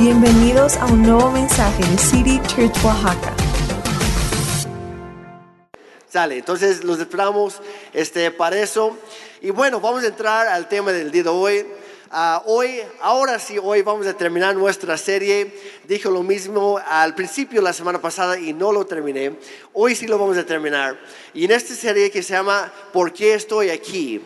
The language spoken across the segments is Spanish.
Bienvenidos a un nuevo mensaje de City Church Oaxaca. Sale, entonces los esperamos este, para eso. Y bueno, vamos a entrar al tema del día de hoy. Ah, hoy, ahora sí, hoy vamos a terminar nuestra serie. Dije lo mismo al principio la semana pasada y no lo terminé. Hoy sí lo vamos a terminar. Y en esta serie que se llama ¿Por qué estoy aquí?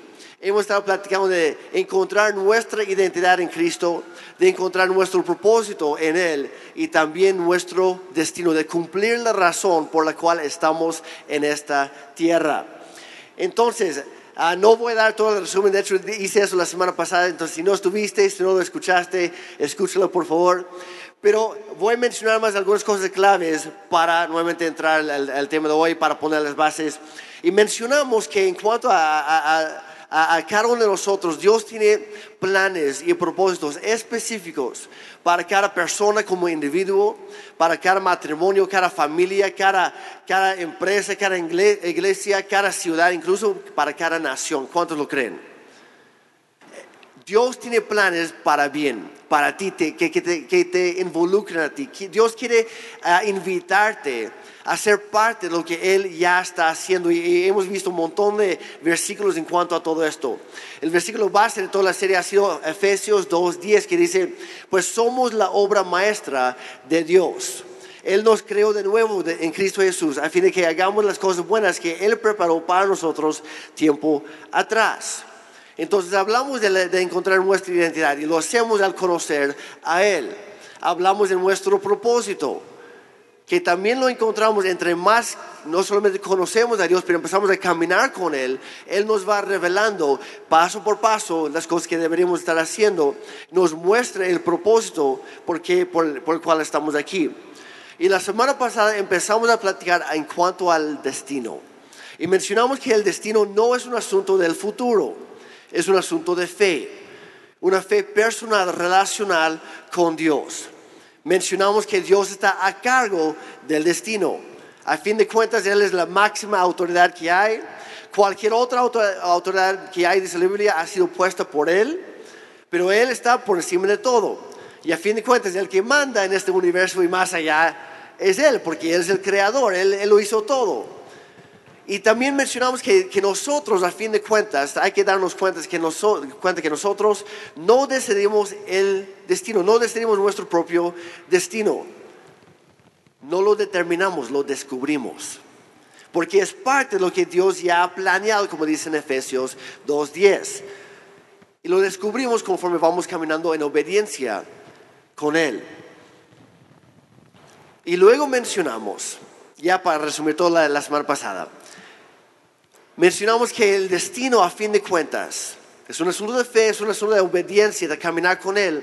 Hemos estado platicando de encontrar nuestra identidad en Cristo, de encontrar nuestro propósito en Él y también nuestro destino, de cumplir la razón por la cual estamos en esta tierra. Entonces, ah, no voy a dar todo el resumen, de hecho hice eso la semana pasada, entonces si no estuviste, si no lo escuchaste, escúchalo por favor. Pero voy a mencionar más algunas cosas claves para nuevamente entrar al, tema de hoy, para poner las bases. Y mencionamos que en cuanto a a, cada uno de nosotros, Dios tiene planes y propósitos específicos para cada persona como individuo, para cada matrimonio, cada familia, cada, cada empresa, cada iglesia, cada ciudad, incluso para cada nación. ¿Cuántos lo creen? Dios tiene planes para bien, para ti, que, te, que te a ti. Dios quiere ah, invitarte a ser parte de lo que Él ya está haciendo. Y, hemos visto un montón de versículos en cuanto a todo esto. El versículo base de toda la serie ha sido Efesios 2.10 que dice, pues somos la obra maestra de Dios. Él nos creó de nuevo en Cristo Jesús a fin de que hagamos las cosas buenas que Él preparó para nosotros tiempo atrás. Entonces hablamos de, de, encontrar nuestra identidad y lo hacemos al conocer a Él. Hablamos de nuestro propósito que también lo encontramos entre más, no solamente conocemos a Dios, pero empezamos a caminar con Él, Él nos va revelando paso por paso las cosas que deberíamos estar haciendo, nos muestra el propósito por, por, el cual estamos aquí. Y la semana pasada empezamos a platicar en cuanto al destino. Y mencionamos que el destino no es un asunto del futuro, es un asunto de fe, una fe personal, relacional con Dios mencionamos que Dios está a cargo del destino. A fin de cuentas, Él es la máxima autoridad que hay. Cualquier otra autoridad que hay, dice la Biblia, ha sido puesta por Él, pero Él está por encima de todo. Y a fin de cuentas, el que manda en este universo y más allá es Él, porque Él es el creador, Él, él lo hizo todo. Y también mencionamos que, nosotros, a fin de cuentas, hay que darnos cuenta que, cuenta que nosotros no decidimos el destino, no decidimos nuestro propio destino. No lo determinamos, lo descubrimos. Porque es parte de lo que Dios ya ha planeado, como dice en Efesios 2.10. Y lo descubrimos conforme vamos caminando en obediencia con Él. Y luego mencionamos, ya para resumir toda la semana pasada, mencionamos que el destino a fin de cuentas es un asunto de fe, es un asunto de obediencia, de caminar con Él.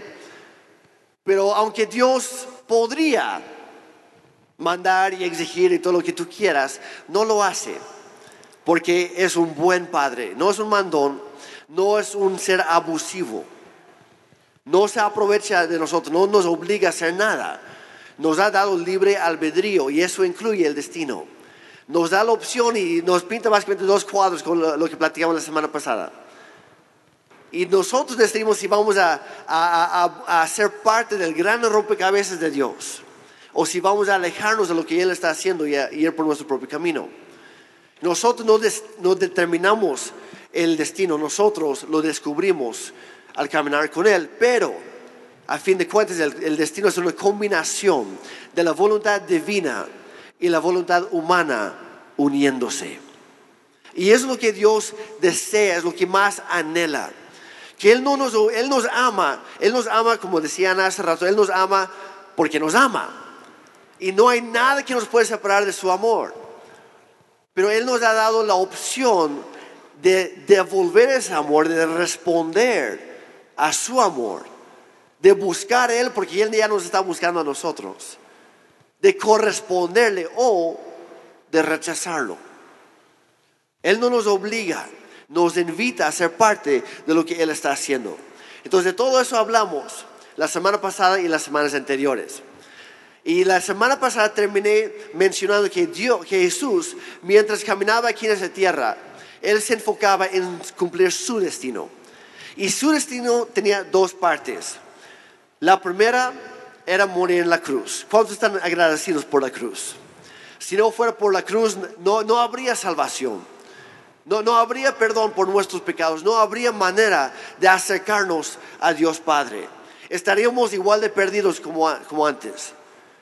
Pero aunque Dios podría mandar y exigir y todo lo que tú quieras, no lo hace. Porque es un buen padre, no es un mandón, no es un ser abusivo. No se aprovecha de nosotros, no nos obliga a hacer nada. Nos ha dado libre albedrío y eso incluye el destino nos da la opción y nos pinta básicamente dos cuadros con lo, que platicamos la semana pasada. Y nosotros decidimos si vamos a, a, a, ser parte del gran rompecabezas de Dios o si vamos a alejarnos de lo que Él está haciendo y, ir por nuestro propio camino. Nosotros no, no, determinamos el destino, nosotros lo descubrimos al caminar con Él, pero a fin de cuentas el, el destino es una combinación de la voluntad divina y la voluntad humana uniéndose. Y es lo que Dios desea, es lo que más anhela. Que Él, no nos, él nos ama, Él nos ama, como decían hace rato, Él nos ama porque nos ama. Y no hay nada que nos pueda separar de su amor. Pero Él nos ha dado la opción de devolver ese amor, de responder a su amor, de buscar Él porque Él ya nos está buscando a nosotros de corresponderle o de rechazarlo. Él no nos obliga, nos invita a ser parte de lo que Él está haciendo. Entonces de todo eso hablamos la semana pasada y las semanas anteriores. Y la semana pasada terminé mencionando que, Dios, Jesús, mientras caminaba aquí en esa tierra, Él se enfocaba en cumplir su destino. Y su destino tenía dos partes. La primera era morir en la cruz. ¿Cuántos están agradecidos por la cruz? Si no fuera por la cruz, no, no habría salvación. No, no habría perdón por nuestros pecados. No habría manera de acercarnos a Dios Padre. Estaríamos igual de perdidos como, como antes.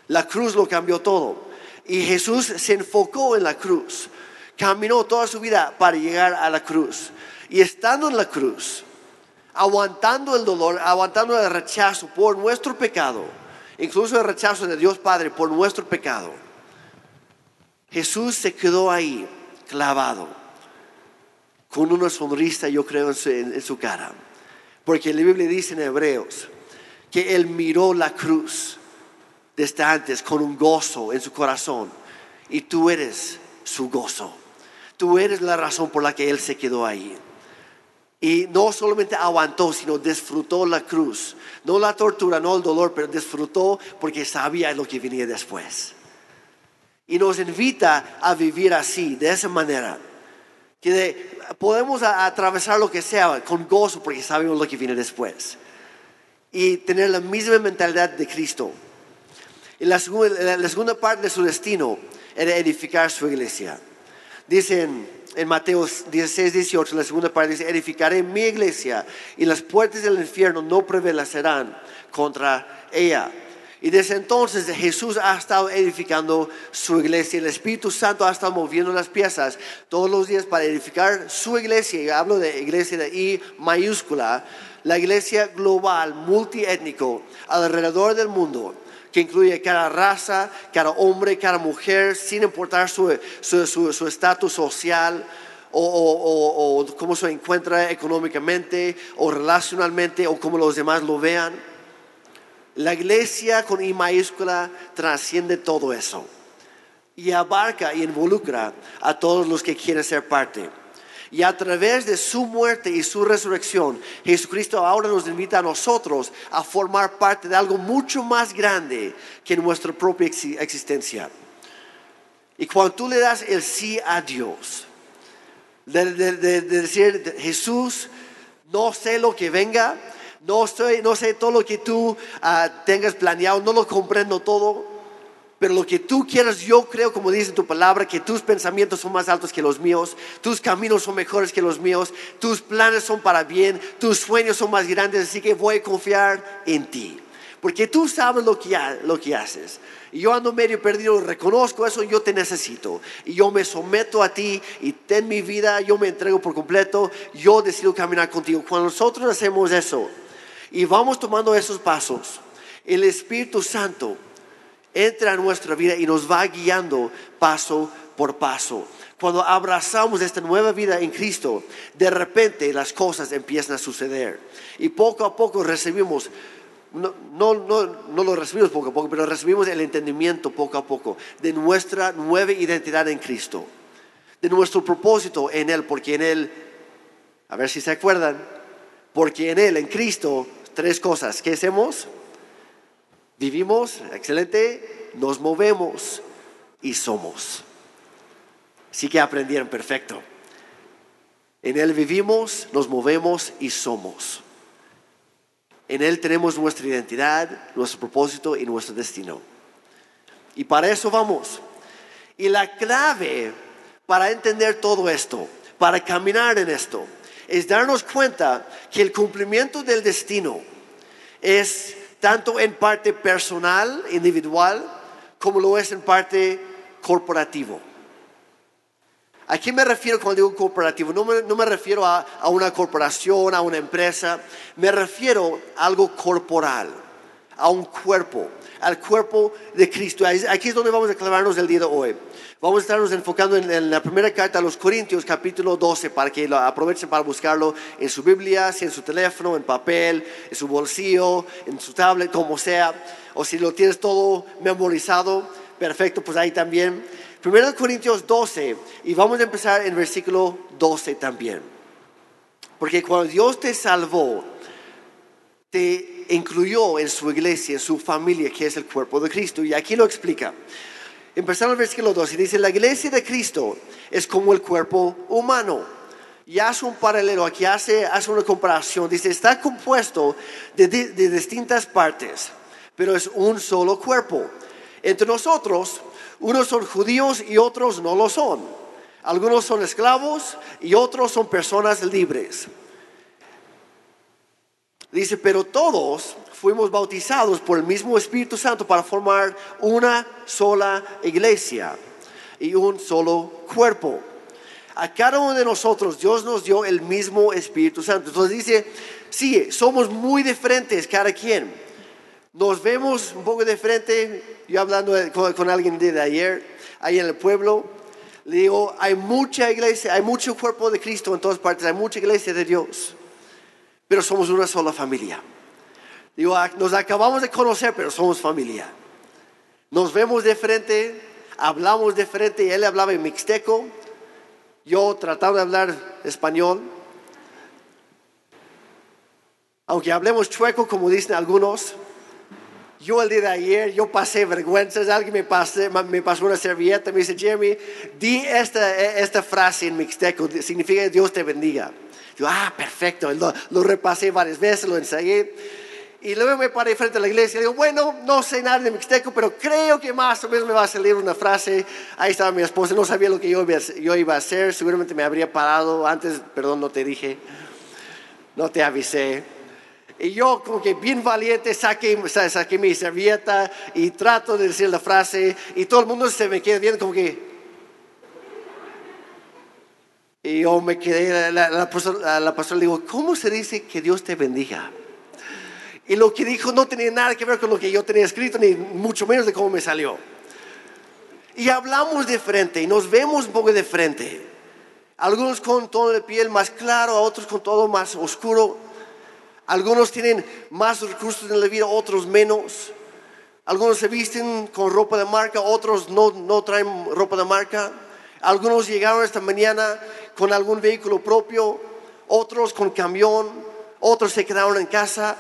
La cruz lo cambió todo. Y Jesús se enfocó en la cruz. Caminó toda su vida para llegar a la cruz. Y estando en la cruz, aguantando el dolor, aguantando el rechazo por nuestro pecado, incluso el rechazo de Dios Padre por nuestro pecado, Jesús se quedó ahí, clavado, con una sonrisa, yo creo, en su, cara. Porque la Biblia dice en Hebreos que Él miró la cruz desde antes con un gozo en su corazón. Y tú eres su gozo. Tú eres la razón por la que Él se quedó ahí. Y no solamente aguantó, sino disfrutó la cruz. No la tortura, no el dolor, pero disfrutó porque sabía lo que venía después. Y nos invita a vivir así, de esa manera. Que podemos atravesar lo que sea con gozo porque sabemos lo que viene después. Y tener la misma mentalidad de Cristo. Y la segunda, la segunda parte de su destino era edificar su iglesia. Dicen en Mateo 16, 18, la segunda parte dice, edificaré mi iglesia y las puertas del infierno no prevalecerán contra ella. Y desde entonces Jesús ha estado edificando su iglesia. El Espíritu Santo ha estado moviendo las piezas todos los días para edificar su iglesia. Y hablo de iglesia de I mayúscula, la iglesia global, multiétnico, alrededor del mundo que incluye cada raza, cada hombre, cada mujer, sin importar su estatus social o, o, cómo se encuentra económicamente o relacionalmente o cómo los demás lo vean. La iglesia con I mayúscula trasciende todo eso y abarca y involucra a todos los que quieren ser parte. Y a través de su muerte y su resurrección, Jesucristo ahora nos invita a nosotros a formar parte de algo mucho más grande que nuestra propia existencia. Y cuando tú le das el sí a Dios, de, decir, Jesús, no sé lo que venga, no, no sé todo lo que tú ah, tengas planeado, no lo comprendo todo, pero lo que tú quieras, yo creo, como dice tu palabra, que tus pensamientos son más altos que los míos, tus caminos son mejores que los míos, tus planes son para bien, tus sueños son más grandes, así que voy a confiar en ti. Porque tú sabes lo que, lo que haces. Y yo ando medio perdido, reconozco eso, yo te necesito. Y yo me someto a ti y ten mi vida, yo me entrego por completo, yo decido caminar contigo. Cuando nosotros hacemos eso y vamos tomando esos pasos, el Espíritu Santo entra en nuestra vida y nos va guiando paso por paso. Cuando abrazamos esta nueva vida en Cristo, de repente las cosas empiezan a suceder. Y poco a poco recibimos, no, no, no, no lo recibimos poco a poco, pero recibimos el entendimiento poco a poco de nuestra nueva identidad en Cristo. De nuestro propósito en Él, porque en Él, a ver si se acuerdan, porque en Él, en Cristo, tres cosas. ¿Qué hacemos? Vivimos, excelente, nos movemos y somos. Sí que aprendieron, perfecto. En Él vivimos, nos movemos y somos. En Él tenemos nuestra identidad, nuestro propósito y nuestro destino. Y para eso vamos. Y la clave para entender todo esto, para caminar en esto, es darnos cuenta que el cumplimiento del destino es tanto en parte personal, individual, como lo es en parte corporativo. ¿A qué me refiero cuando digo corporativo? No me, refiero a, a, una corporación, a una empresa, me refiero a algo corporal, a un cuerpo, al cuerpo de Cristo. Aquí es donde vamos a clavarnos el día de hoy. Vamos a estarnos enfocando en, la primera carta a los Corintios, capítulo 12, para que lo aprovechen para buscarlo en su Biblia, si en su teléfono, en papel, en su bolsillo, en su tablet, como sea. O si lo tienes todo memorizado, perfecto, pues ahí también. Primero Corintios 12, y vamos a empezar en versículo 12 también. Porque cuando Dios te salvó, te incluyó en su iglesia, en su familia, que es el cuerpo de Cristo. Y aquí lo explica. Empezamos el versículo 2 y dice, la iglesia de Cristo es como el cuerpo humano. Y hace un paralelo, aquí hace, hace una comparación. Dice, está compuesto de, de distintas partes, pero es un solo cuerpo. Entre nosotros, unos son judíos y otros no lo son. Algunos son esclavos y otros son personas libres. Dice, pero todos fuimos bautizados por el mismo Espíritu Santo para formar una sola iglesia y un solo cuerpo. A cada uno de nosotros Dios nos dio el mismo Espíritu Santo. Entonces dice, sí, somos muy diferentes cada quien. Nos vemos un poco diferente. Yo hablando con, alguien de ayer, ahí en el pueblo, le digo, hay mucha iglesia, hay mucho cuerpo de Cristo en todas partes, hay mucha iglesia de Dios pero somos una sola familia. Digo, ah, nos acabamos de conocer, pero somos familia. Nos vemos de frente, hablamos de frente, él hablaba en mixteco, yo trataba de hablar español. Aunque hablemos chueco, como dicen algunos, yo el día de ayer, yo pasé vergüenzas, alguien me, me pasó una servilleta, me dice, Jeremy, di esta, esta frase en mixteco, significa Dios te bendiga ah, perfecto, lo, repasé varias veces, lo ensayé. Y luego me paré frente a la iglesia digo, bueno, no sé nada de mixteco, pero creo que más o menos me va a salir una frase. Ahí estaba mi esposa, no sabía lo que yo, yo iba a hacer, seguramente me habría parado antes, perdón, no te dije, no te avisé. Y yo como que bien valiente saqué, saqué mi servilleta y trato de decir la frase y todo el mundo se me queda viendo como que, y yo me quedé, la, la, la pastora le digo, ¿cómo se dice que Dios te bendiga? Y lo que dijo no tenía nada que ver con lo que yo tenía escrito, ni mucho menos de cómo me salió. Y hablamos de frente y nos vemos un poco de frente. Algunos con tono de piel más claro, otros con todo más oscuro. Algunos tienen más recursos en la vida, otros menos. Algunos se visten con ropa de marca, otros no, no traen ropa de marca. Algunos llegaron esta mañana con algún vehículo propio, otros con camión, otros se quedaron en casa.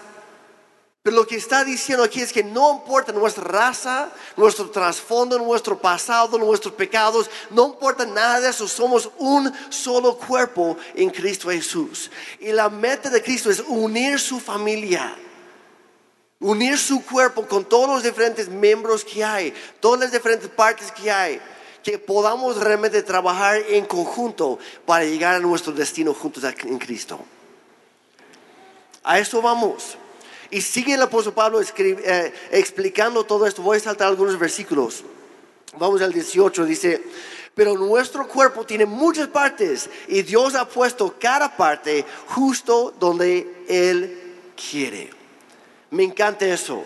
Pero lo que está diciendo aquí es que no importa nuestra raza, nuestro trasfondo, nuestro pasado, nuestros pecados, no importa nada de eso, somos un solo cuerpo en Cristo Jesús. Y la meta de Cristo es unir su familia, unir su cuerpo con todos los diferentes miembros que hay, todas las diferentes partes que hay que podamos realmente trabajar en conjunto para llegar a nuestro destino juntos en Cristo. A eso vamos. Y sigue el apóstol Pablo eh, explicando todo esto. Voy a saltar algunos versículos. Vamos al 18, dice, pero nuestro cuerpo tiene muchas partes y Dios ha puesto cada parte justo donde Él quiere. Me encanta eso,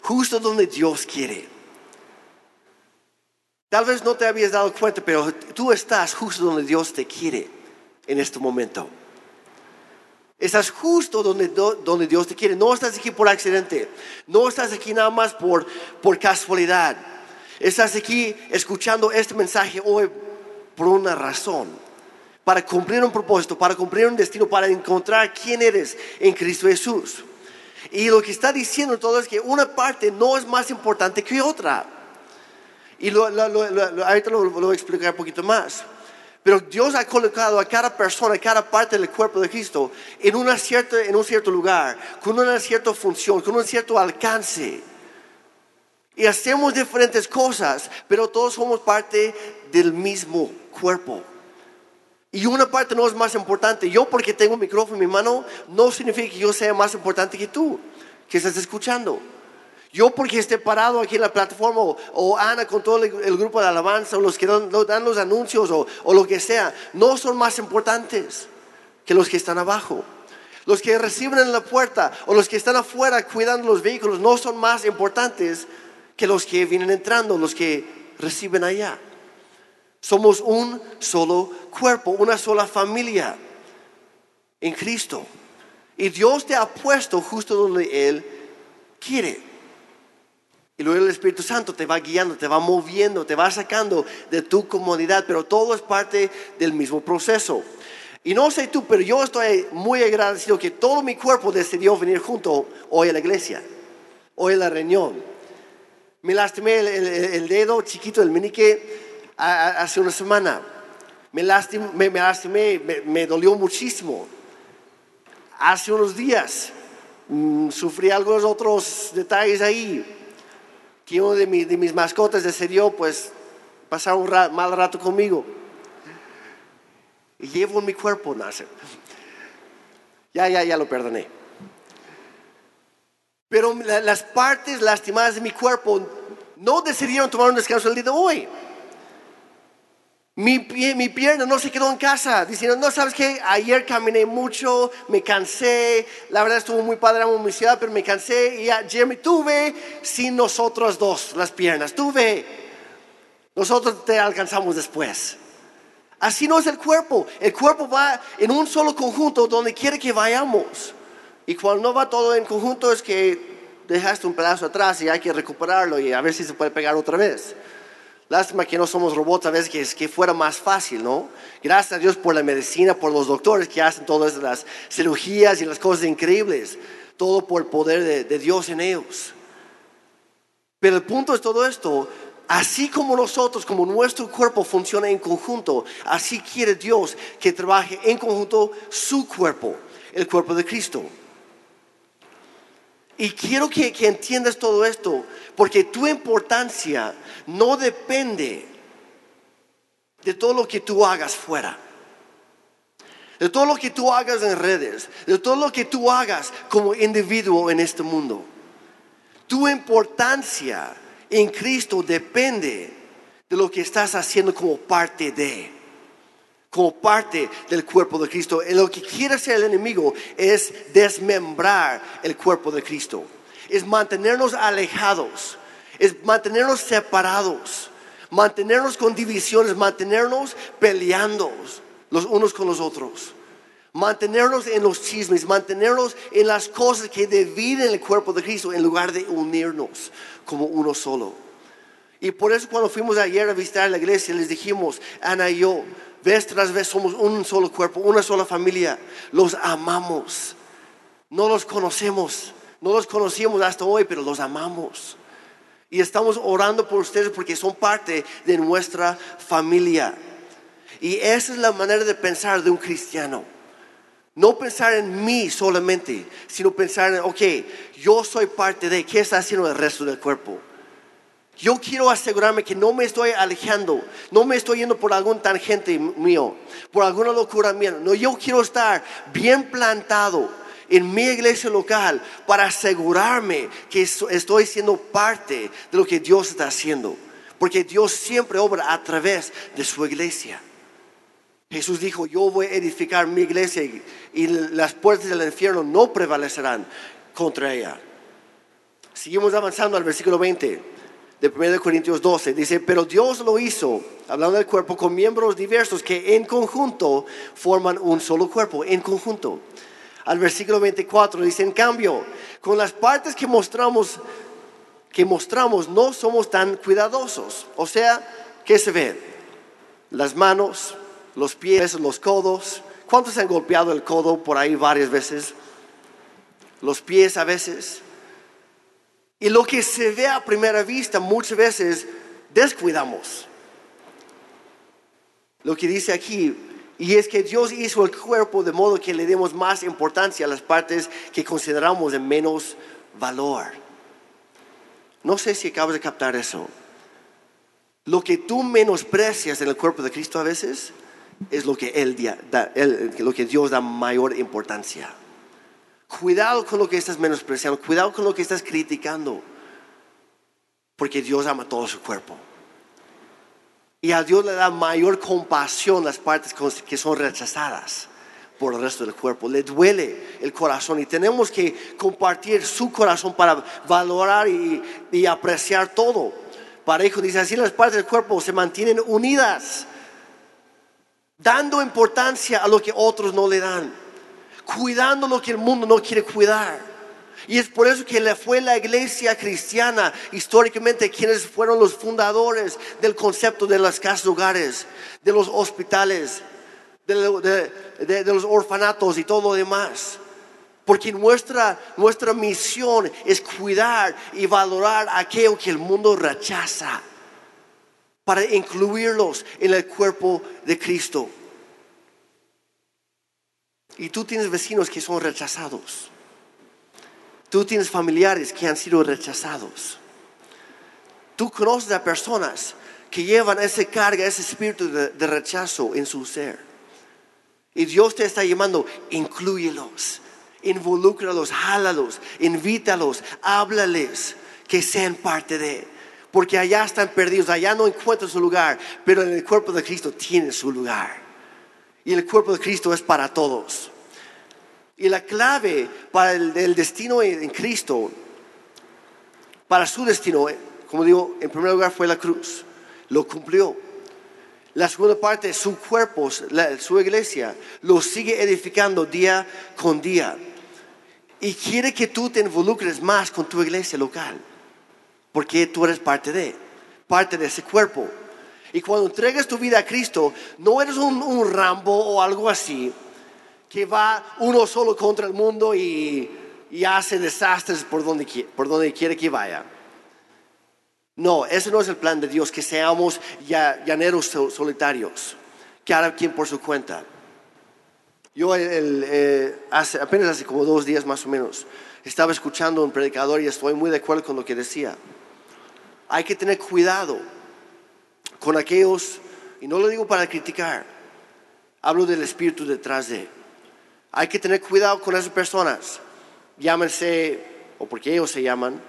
justo donde Dios quiere. Tal vez no te habías dado cuenta, pero tú estás justo donde Dios te quiere en este momento. Estás justo donde, Dios te quiere. No estás aquí por accidente. No estás aquí nada más por, por casualidad. Estás aquí escuchando este mensaje hoy por una razón. Para cumplir un propósito, para cumplir un destino, para encontrar quién eres en Cristo Jesús. Y lo que está diciendo todo es que una parte no es más importante que otra. Y lo, ahorita lo, voy a explicar un poquito más. Pero Dios ha colocado a cada persona, a cada parte del cuerpo de Cristo en, una cierta, en un cierto lugar, con una cierta función, con un cierto alcance. Y hacemos diferentes cosas, pero todos somos parte del mismo cuerpo. Y una parte no es más importante. Yo porque tengo un micrófono en mi mano, no significa que yo sea más importante que tú, que estás escuchando. Yo porque esté parado aquí en la plataforma o, Ana con todo el, grupo de alabanza o los que dan, los anuncios o, o lo que sea, no son más importantes que los que están abajo. Los que reciben en la puerta o los que están afuera cuidando los vehículos no son más importantes que los que vienen entrando, los que reciben allá. Somos un solo cuerpo, una sola familia en Cristo. Y Dios te ha puesto justo donde Él quiere. Y luego el Espíritu Santo te va guiando, te va moviendo, te va sacando de tu comodidad, pero todo es parte del mismo proceso. Y no sé tú, pero yo estoy muy agradecido que todo mi cuerpo decidió venir junto hoy a la iglesia, hoy a la reunión. Me lastimé el, dedo chiquito del menique hace una semana. Me lastimé, me, lastimé me, me dolió muchísimo. Hace unos días Mm, sufrí algunos otros detalles ahí. Que uno de, de mis mascotas decidió pues pasar un mal rato conmigo. Y llevo en mi cuerpo, Nasser. Ya, ya, ya lo perdoné. Pero las partes lastimadas de mi cuerpo no decidieron tomar un descanso el día de hoy. Mi, mi pierna no se quedó en casa diciendo, no, sabes que ayer caminé mucho, me cansé, la verdad estuvo muy padre mi ciudad, pero me cansé y ayer me tuve sin nosotros dos, las piernas, tuve. Nosotros te alcanzamos después. Así no es el cuerpo. El cuerpo va en un solo conjunto donde quiere que vayamos. Y cuando no va todo en conjunto es que dejaste un pedazo atrás y hay que recuperarlo y a ver si se puede pegar otra vez. Lástima que no somos robots, a veces que, que fuera más fácil, ¿no? Gracias a Dios por la medicina, por los doctores que hacen todas las cirugías y las cosas increíbles. Todo por el poder de, de Dios en ellos. Pero el punto es todo esto, así como nosotros, como nuestro cuerpo funciona en conjunto, así quiere Dios que trabaje en conjunto su cuerpo, el cuerpo de Cristo. Y quiero que, entiendas todo esto, porque tu importancia no depende de todo lo que tú hagas fuera, de todo lo que tú hagas en redes, de todo lo que tú hagas como individuo en este mundo. Tu importancia en Cristo depende de lo que estás haciendo como parte de como parte del cuerpo de Cristo. Lo que quiere hacer el enemigo es desmembrar el cuerpo de Cristo. Es mantenernos alejados, es mantenernos separados, mantenernos con divisiones, mantenernos peleando los unos con los otros. Mantenernos en los chismes, mantenernos en las cosas que dividen el cuerpo de Cristo en lugar de unirnos como uno solo. Y por eso cuando fuimos ayer a visitar la iglesia les dijimos, Ana y yo, vez tras vez somos un solo cuerpo, una sola familia. Los amamos. No los conocemos. No los conocíamos hasta hoy, pero los amamos. Y estamos orando por ustedes porque son parte de nuestra familia. Y esa es la manera de pensar de un cristiano. No pensar en mí solamente, sino pensar en, ok, yo soy parte de, ¿qué está haciendo el resto del cuerpo? Yo quiero asegurarme que no me estoy alejando, no me estoy yendo por algún tangente mío, por alguna locura mía. No, yo quiero estar bien plantado en mi iglesia local para asegurarme que estoy siendo parte de lo que Dios está haciendo. Porque Dios siempre obra a través de su iglesia. Jesús dijo, yo voy a edificar mi iglesia y las puertas del infierno no prevalecerán contra ella. Seguimos avanzando al versículo 20 de 1 Corintios 12. Dice, pero Dios lo hizo, hablando del cuerpo, con miembros diversos que en conjunto forman un solo cuerpo, en conjunto. Al versículo 24 dice, en cambio, con las partes que mostramos, que mostramos no somos tan cuidadosos. O sea, ¿qué se ve? Las manos, los pies, los codos. ¿Cuántos han golpeado el codo por ahí varias veces? Los pies a veces. Y lo que se ve a primera vista muchas veces descuidamos. Lo que dice aquí, y es que Dios hizo el cuerpo de modo que le demos más importancia a las partes que consideramos de menos valor. No sé si acabas de captar eso. Lo que tú menosprecias en el cuerpo de Cristo a veces es lo que, él da, lo que Dios da mayor importancia. Cuidado con lo que estás menospreciando, cuidado con lo que estás criticando, porque Dios ama todo su cuerpo. Y a Dios le da mayor compasión las partes que son rechazadas por el resto del cuerpo. Le duele el corazón y tenemos que compartir su corazón para valorar y, apreciar todo. Parejo dice así las partes del cuerpo se mantienen unidas, dando importancia a lo que otros no le dan cuidando lo que el mundo no quiere cuidar. Y es por eso que fue la iglesia cristiana, históricamente, quienes fueron los fundadores del concepto de las casas hogares, de los hospitales, de, los orfanatos y todo lo demás. Porque nuestra, nuestra misión es cuidar y valorar aquello que el mundo rechaza para incluirlos en el cuerpo de Cristo. Y tú tienes vecinos que son rechazados. Tú tienes familiares que han sido rechazados. Tú conoces a personas que llevan esa carga, ese espíritu de, rechazo en su ser. Y Dios te está llamando, incluyelos, involúcralos, jálalos, invítalos, háblales, que sean parte de. Porque allá están perdidos, allá no encuentran su lugar, pero en el cuerpo de Cristo tienen su lugar. Y el cuerpo de Cristo es para todos. Y la clave para el, destino en, en Cristo, para su destino, eh, como digo, en primer lugar fue la cruz. Lo cumplió. La segunda parte, su cuerpo, la- su iglesia, lo sigue edificando día con día. Y quiere que tú te involucres más con tu iglesia local. Porque tú eres parte de, parte de ese cuerpo. Y cuando entregas tu vida a Cristo, no eres un, Rambo o algo así, que va uno solo contra el mundo y, y hace desastres por donde, por donde quiere que vaya. No, ese no es el plan de Dios, que seamos ya- llaneros sol- solitarios, cada quien por su cuenta. Yo eh, hace, apenas hace como dos días más o menos estaba escuchando a un predicador y estoy muy de acuerdo con lo que decía. Hay que tener cuidado con aquellos, y no lo digo para criticar, hablo del espíritu detrás de. Hay que tener cuidado con esas personas, llámense, o porque ellos se llaman,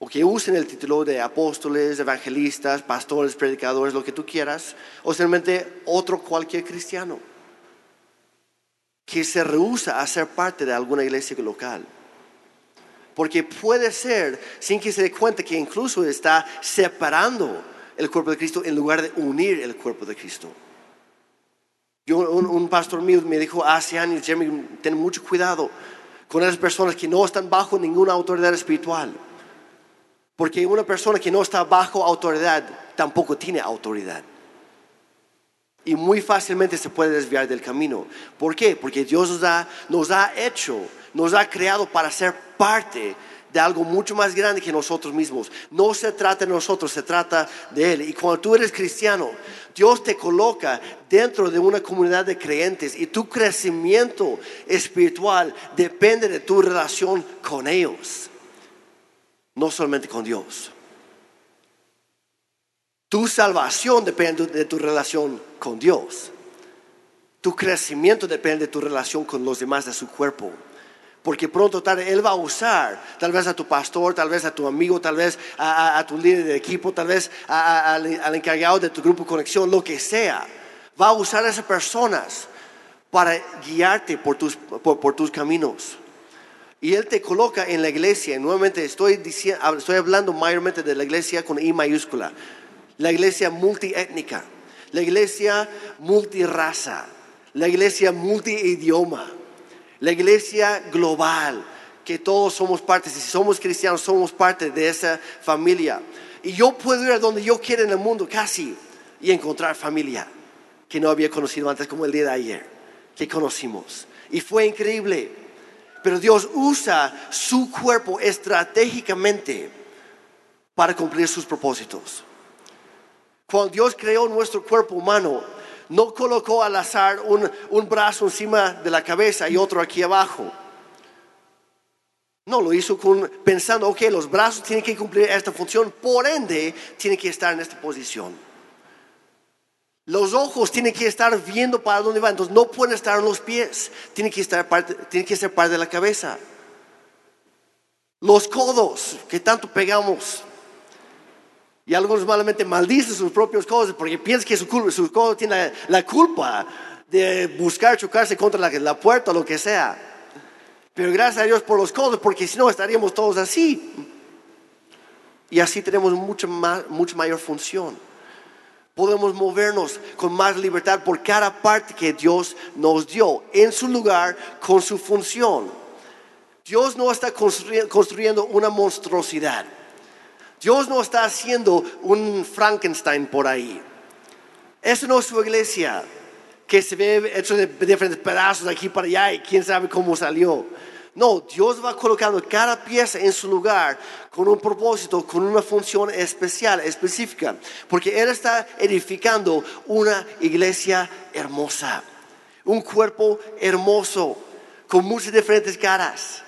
o que usen el título de apóstoles, evangelistas, pastores, predicadores, lo que tú quieras, o simplemente otro cualquier cristiano que se rehúsa a ser parte de alguna iglesia local. Porque puede ser, sin que se dé cuenta, que incluso está separando el cuerpo de Cristo en lugar de unir el cuerpo de Cristo. Yo, un, pastor mío me dijo hace años, Jeremy, ten mucho cuidado con esas personas que no están bajo ninguna autoridad espiritual. Porque una persona que no está bajo autoridad tampoco tiene autoridad. Y muy fácilmente se puede desviar del camino. ¿Por qué? Porque Dios nos ha, nos ha hecho, nos ha creado para ser parte de algo mucho más grande que nosotros mismos. No se trata de nosotros, se trata de Él. Y cuando tú eres cristiano, Dios te coloca dentro de una comunidad de creyentes y tu crecimiento espiritual depende de tu relación con ellos, no solamente con Dios. Tu salvación depende de tu relación con Dios. Tu crecimiento depende de tu relación con los demás de su cuerpo. Porque pronto Él va a usar, tal vez a tu pastor, tal vez a tu amigo, tal vez a, tu líder de equipo, tal vez a- al, encargado de tu grupo de conexión, lo que sea. Va a usar a esas personas para guiarte por tus, por- por tus caminos. Y Él te coloca en la iglesia. Y nuevamente estoy, diciendo, estoy hablando mayormente de la iglesia con I mayúscula. La iglesia multiétnica. La iglesia multiraza. La iglesia multiidioma. La iglesia global. Que todos somos parte. Si somos cristianos, somos parte de esa familia. Y yo puedo ir a donde yo quiera en el mundo casi y encontrar familia que no había conocido antes como el día de ayer. Que conocimos. Y fue increíble. Pero Dios usa su cuerpo estratégicamente para cumplir sus propósitos. Cuando Dios creó nuestro cuerpo humano, no colocó al azar un, un brazo encima de la cabeza y otro aquí abajo. No, lo hizo con, pensando, ok, los brazos tienen que cumplir esta función, por ende, tienen que estar en esta posición. Los ojos tienen que estar viendo para dónde van, entonces no pueden estar en los pies, tienen que, estar parte, tienen que ser parte de la cabeza. Los codos que tanto pegamos, y algunos malamente maldicen sus propios codos porque piensan que su, cul- su codo tiene la, culpa de buscar chocarse contra la, puerta o lo que sea. Pero gracias a Dios por los codos, porque si no estaríamos todos así. Y así tenemos mucha, más, mucha mayor función. Podemos movernos con más libertad por cada parte que Dios nos dio, en su lugar, con su función. Dios no está construy- construyendo una monstruosidad. Dios no está haciendo un Frankenstein por ahí. Eso no es su iglesia, que se ve hecho de diferentes pedazos aquí para allá y quién sabe cómo salió. No, Dios va colocando cada pieza en su lugar con un propósito, con una función especial, específica, porque Él está edificando una iglesia hermosa, un cuerpo hermoso, con muchas diferentes caras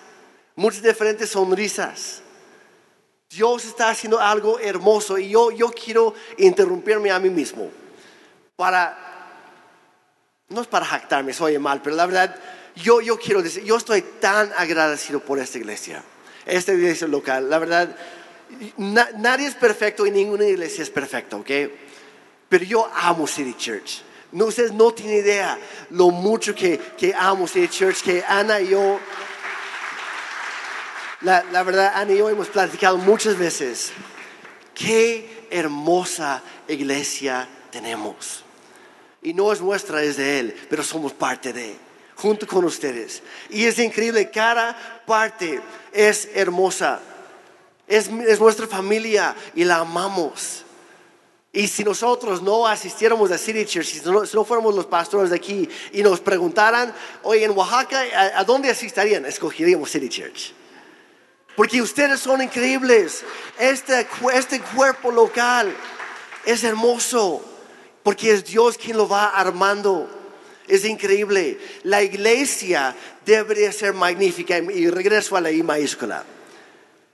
muchas diferentes sonrisas. Dios está haciendo algo hermoso y yo, yo quiero interrumpirme a mí mismo para, no es para jactarme, soy mal, pero la verdad, yo, yo quiero decir, yo estoy tan agradecido por esta iglesia, esta iglesia local. La verdad, nadie es perfecto y ninguna iglesia es perfecta, ¿ok? Pero yo amo City Church. No, ustedes no tienen idea lo mucho que, que amo City Church, que Ana y yo, la, verdad, Ana y yo hemos platicado muchas veces. Qué hermosa iglesia tenemos. Y no es nuestra, es de Él, pero somos parte de, junto con ustedes. Y es increíble, cada parte es hermosa. Es, es nuestra familia y la amamos. Y si nosotros no asistiéramos a City Church, si no, si no, fuéramos los pastores de aquí y nos preguntaran, oye, en Oaxaca, ¿a, a dónde asistirían? Escogeríamos City Church. Porque ustedes son increíbles. Este, este cuerpo local es hermoso. Porque es Dios quien lo va armando. Es increíble. La iglesia debería ser magnífica. Y regreso a la I mayúscula.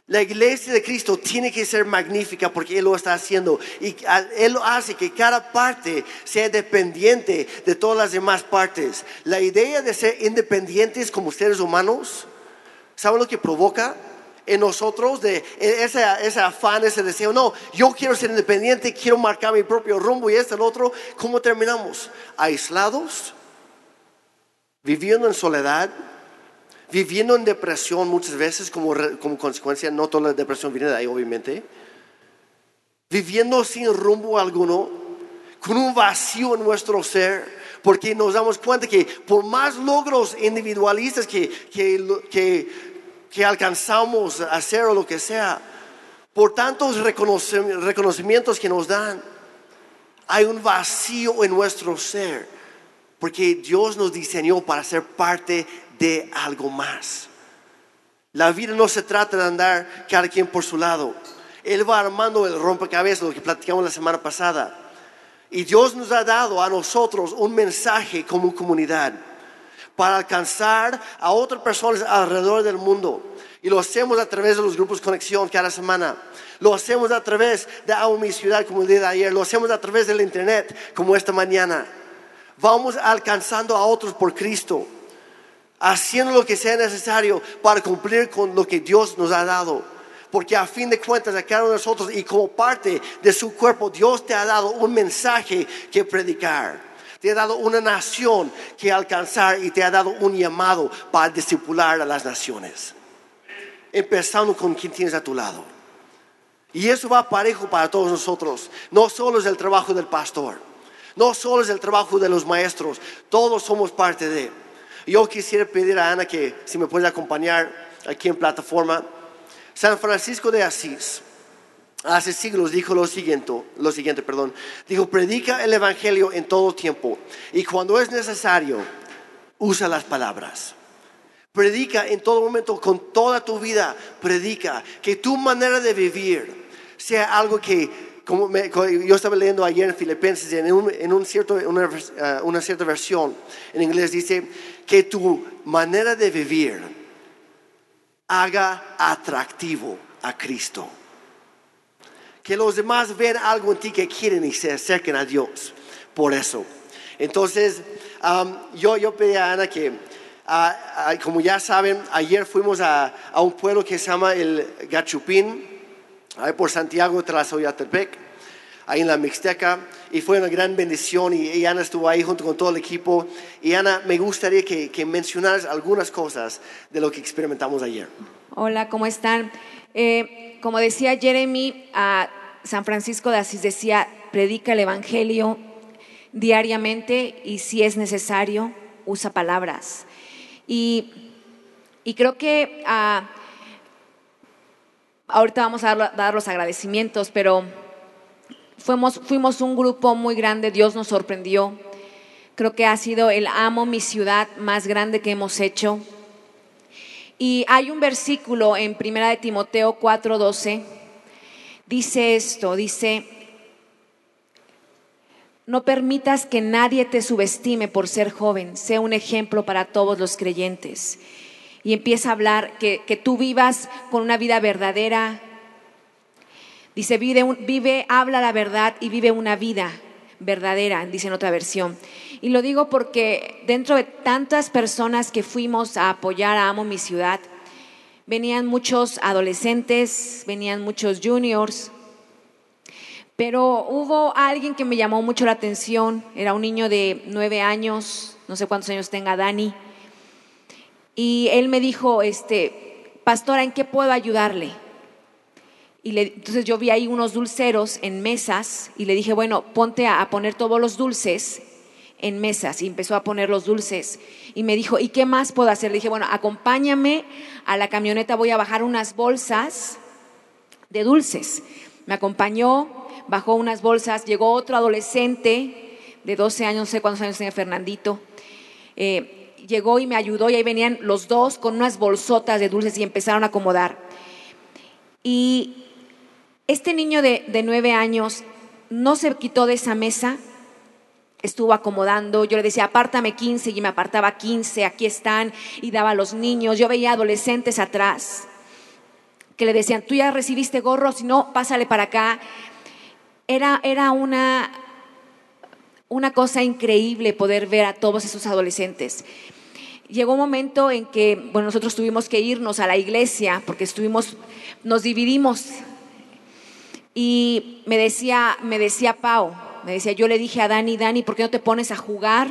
La iglesia de Cristo tiene que ser magnífica porque Él lo está haciendo. Y Él hace que cada parte sea dependiente de todas las demás partes. La idea de ser independientes como seres humanos, ¿saben lo que provoca? En nosotros de ese, ese, afán, ese deseo. No, yo quiero ser independiente, quiero marcar mi propio rumbo y este, el otro. ¿Cómo terminamos? Aislados, viviendo en soledad, viviendo en depresión muchas veces como, como consecuencia, no toda la depresión viene de ahí, obviamente. Viviendo sin rumbo alguno, con un vacío en nuestro ser porque nos damos cuenta que por más logros individualistas que, que, que que alcanzamos a hacer o lo que sea, por tantos reconocimientos que nos dan, hay un vacío en nuestro ser, porque Dios nos diseñó para ser parte de algo más. La vida no se trata de andar cada quien por su lado. Él va armando el rompecabezas, lo que platicamos la semana pasada. Y Dios nos ha dado a nosotros un mensaje como comunidad para alcanzar a otras personas alrededor del mundo. Y lo hacemos a través de los grupos Conexión cada semana. Lo hacemos a través de Amo Mi Ciudad, como el día de ayer. Lo hacemos a través del Internet, como esta mañana. Vamos alcanzando a otros por Cristo. Haciendo lo que sea necesario para cumplir con lo que Dios nos ha dado. Porque a fin de cuentas, a cada nosotros y como parte de su cuerpo, Dios te ha dado un mensaje que predicar te ha dado una nación que alcanzar y te ha dado un llamado para discipular a las naciones. Empezando con quien tienes a tu lado. Y eso va parejo para todos nosotros. No solo es el trabajo del pastor, no solo es el trabajo de los maestros, todos somos parte de. Yo quisiera pedir a Ana que si me puede acompañar aquí en plataforma. San Francisco de Asís hace siglos dijo lo siguiente, lo siguiente, perdón. Dijo, predica el evangelio en todo tiempo y cuando es necesario, usa las palabras. Predica en todo momento, con toda tu vida, predica que tu manera de vivir sea algo que como yo estaba leyendo ayer en Filipenses, en, un, cierto, una, uh, una cierta versión en inglés dice que tu manera de vivir haga atractivo a Cristo que los demás vean algo en ti que quieren y se acerquen a Dios. Por eso. Entonces, yo, yo pedí a Ana que, como ya saben, ayer fuimos a, un pueblo que se llama el Gachupín, ahí por Santiago, tras Oyatepec, ahí en la Mixteca, y fue una gran bendición y, Ana estuvo ahí junto con todo el equipo. Y Ana, me gustaría que, que mencionaras algunas cosas de lo que experimentamos ayer. Hola, ¿cómo están? Eh, como decía Jeremy, a San Francisco de Asís decía, predica el Evangelio diariamente y si es necesario, usa palabras. Y, creo que ah, ahorita vamos a dar, los agradecimientos, pero fuimos, fuimos un grupo muy grande, Dios nos sorprendió. Creo que ha sido el amo mi ciudad más grande que hemos hecho. Y hay un versículo en Primera de Timoteo 4:12, dice esto, dice, no permitas que nadie te subestime por ser joven, sea un ejemplo para todos los creyentes. y empieza a hablar que, que tú vivas con una vida verdadera. Dice, vive, vive, habla la verdad y vive una vida verdadera, dice en otra versión. Y lo digo porque dentro de tantas personas que fuimos a apoyar a Amo Mi Ciudad, venían muchos adolescentes, venían muchos juniors, pero hubo alguien que me llamó mucho la atención, era un niño de nueve años, no sé cuántos años tenga Dani, y él me dijo, este, pastora, ¿en qué puedo ayudarle? Y entonces yo vi ahí unos dulceros en mesas y le dije, bueno, ponte a poner todos los dulces en mesas. Y empezó a poner los dulces. Y me dijo, ¿y qué más puedo hacer? Le dije, bueno, acompáñame a la camioneta, voy a bajar unas bolsas de dulces. Me acompañó, bajó unas bolsas, llegó otro adolescente de 12 años, no sé cuántos años tenía Fernandito. Eh, llegó y me ayudó y ahí venían los dos con unas bolsotas de dulces y empezaron a acomodar. Y este niño de, de nueve años no se quitó de esa mesa, estuvo acomodando, yo le decía, apártame 15 y me apartaba 15, aquí están, y daba a los niños, yo veía adolescentes atrás que le decían, tú ya recibiste gorro, si no, pásale para acá. Era, era una, una cosa increíble poder ver a todos esos adolescentes. Llegó un momento en que, bueno, nosotros tuvimos que irnos a la iglesia porque estuvimos, nos dividimos. Y me decía, me decía Pau, me decía, yo le dije a Dani, Dani, ¿por qué no te pones a jugar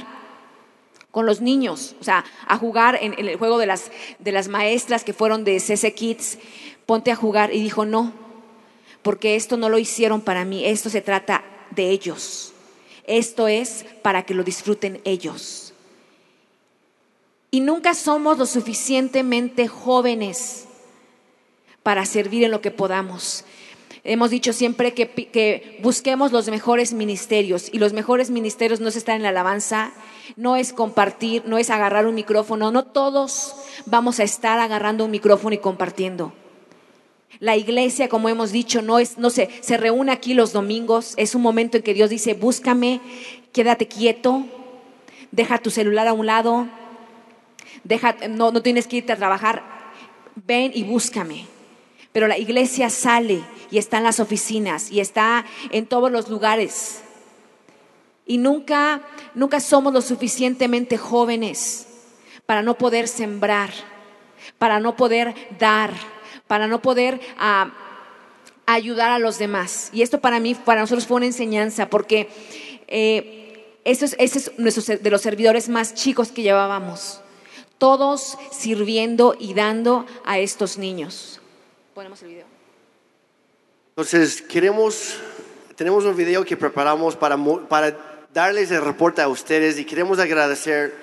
con los niños? O sea, a jugar en, el juego de las, de las maestras que fueron de CC Kids, ponte a jugar. Y dijo, no, porque esto no lo hicieron para mí, esto se trata de ellos. Esto es para que lo disfruten ellos. Y nunca somos lo suficientemente jóvenes para servir en lo que podamos. Hemos dicho siempre que, que busquemos los mejores ministerios y los mejores ministerios no es estar en la alabanza, no es compartir, no es agarrar un micrófono, no todos vamos a estar agarrando un micrófono y compartiendo. La iglesia, como hemos dicho, no es, no se, se reúne aquí los domingos, es un momento en que Dios dice, búscame, quédate quieto, deja tu celular a un lado, deja, no, no tienes que irte a trabajar, ven y búscame. Pero la iglesia sale y está en las oficinas y está en todos los lugares. Y nunca, nunca somos lo suficientemente jóvenes para no poder sembrar, para no poder dar, para no poder ah, ayudar a los demás. Y esto para mí, para nosotros fue una enseñanza, porque eh, es, ese es nuestro, de los servidores más chicos que llevábamos. Todos sirviendo y dando a estos niños. Ponemos el video. Entonces, queremos, tenemos un video que preparamos para, para darles el reporte a ustedes y queremos agradecer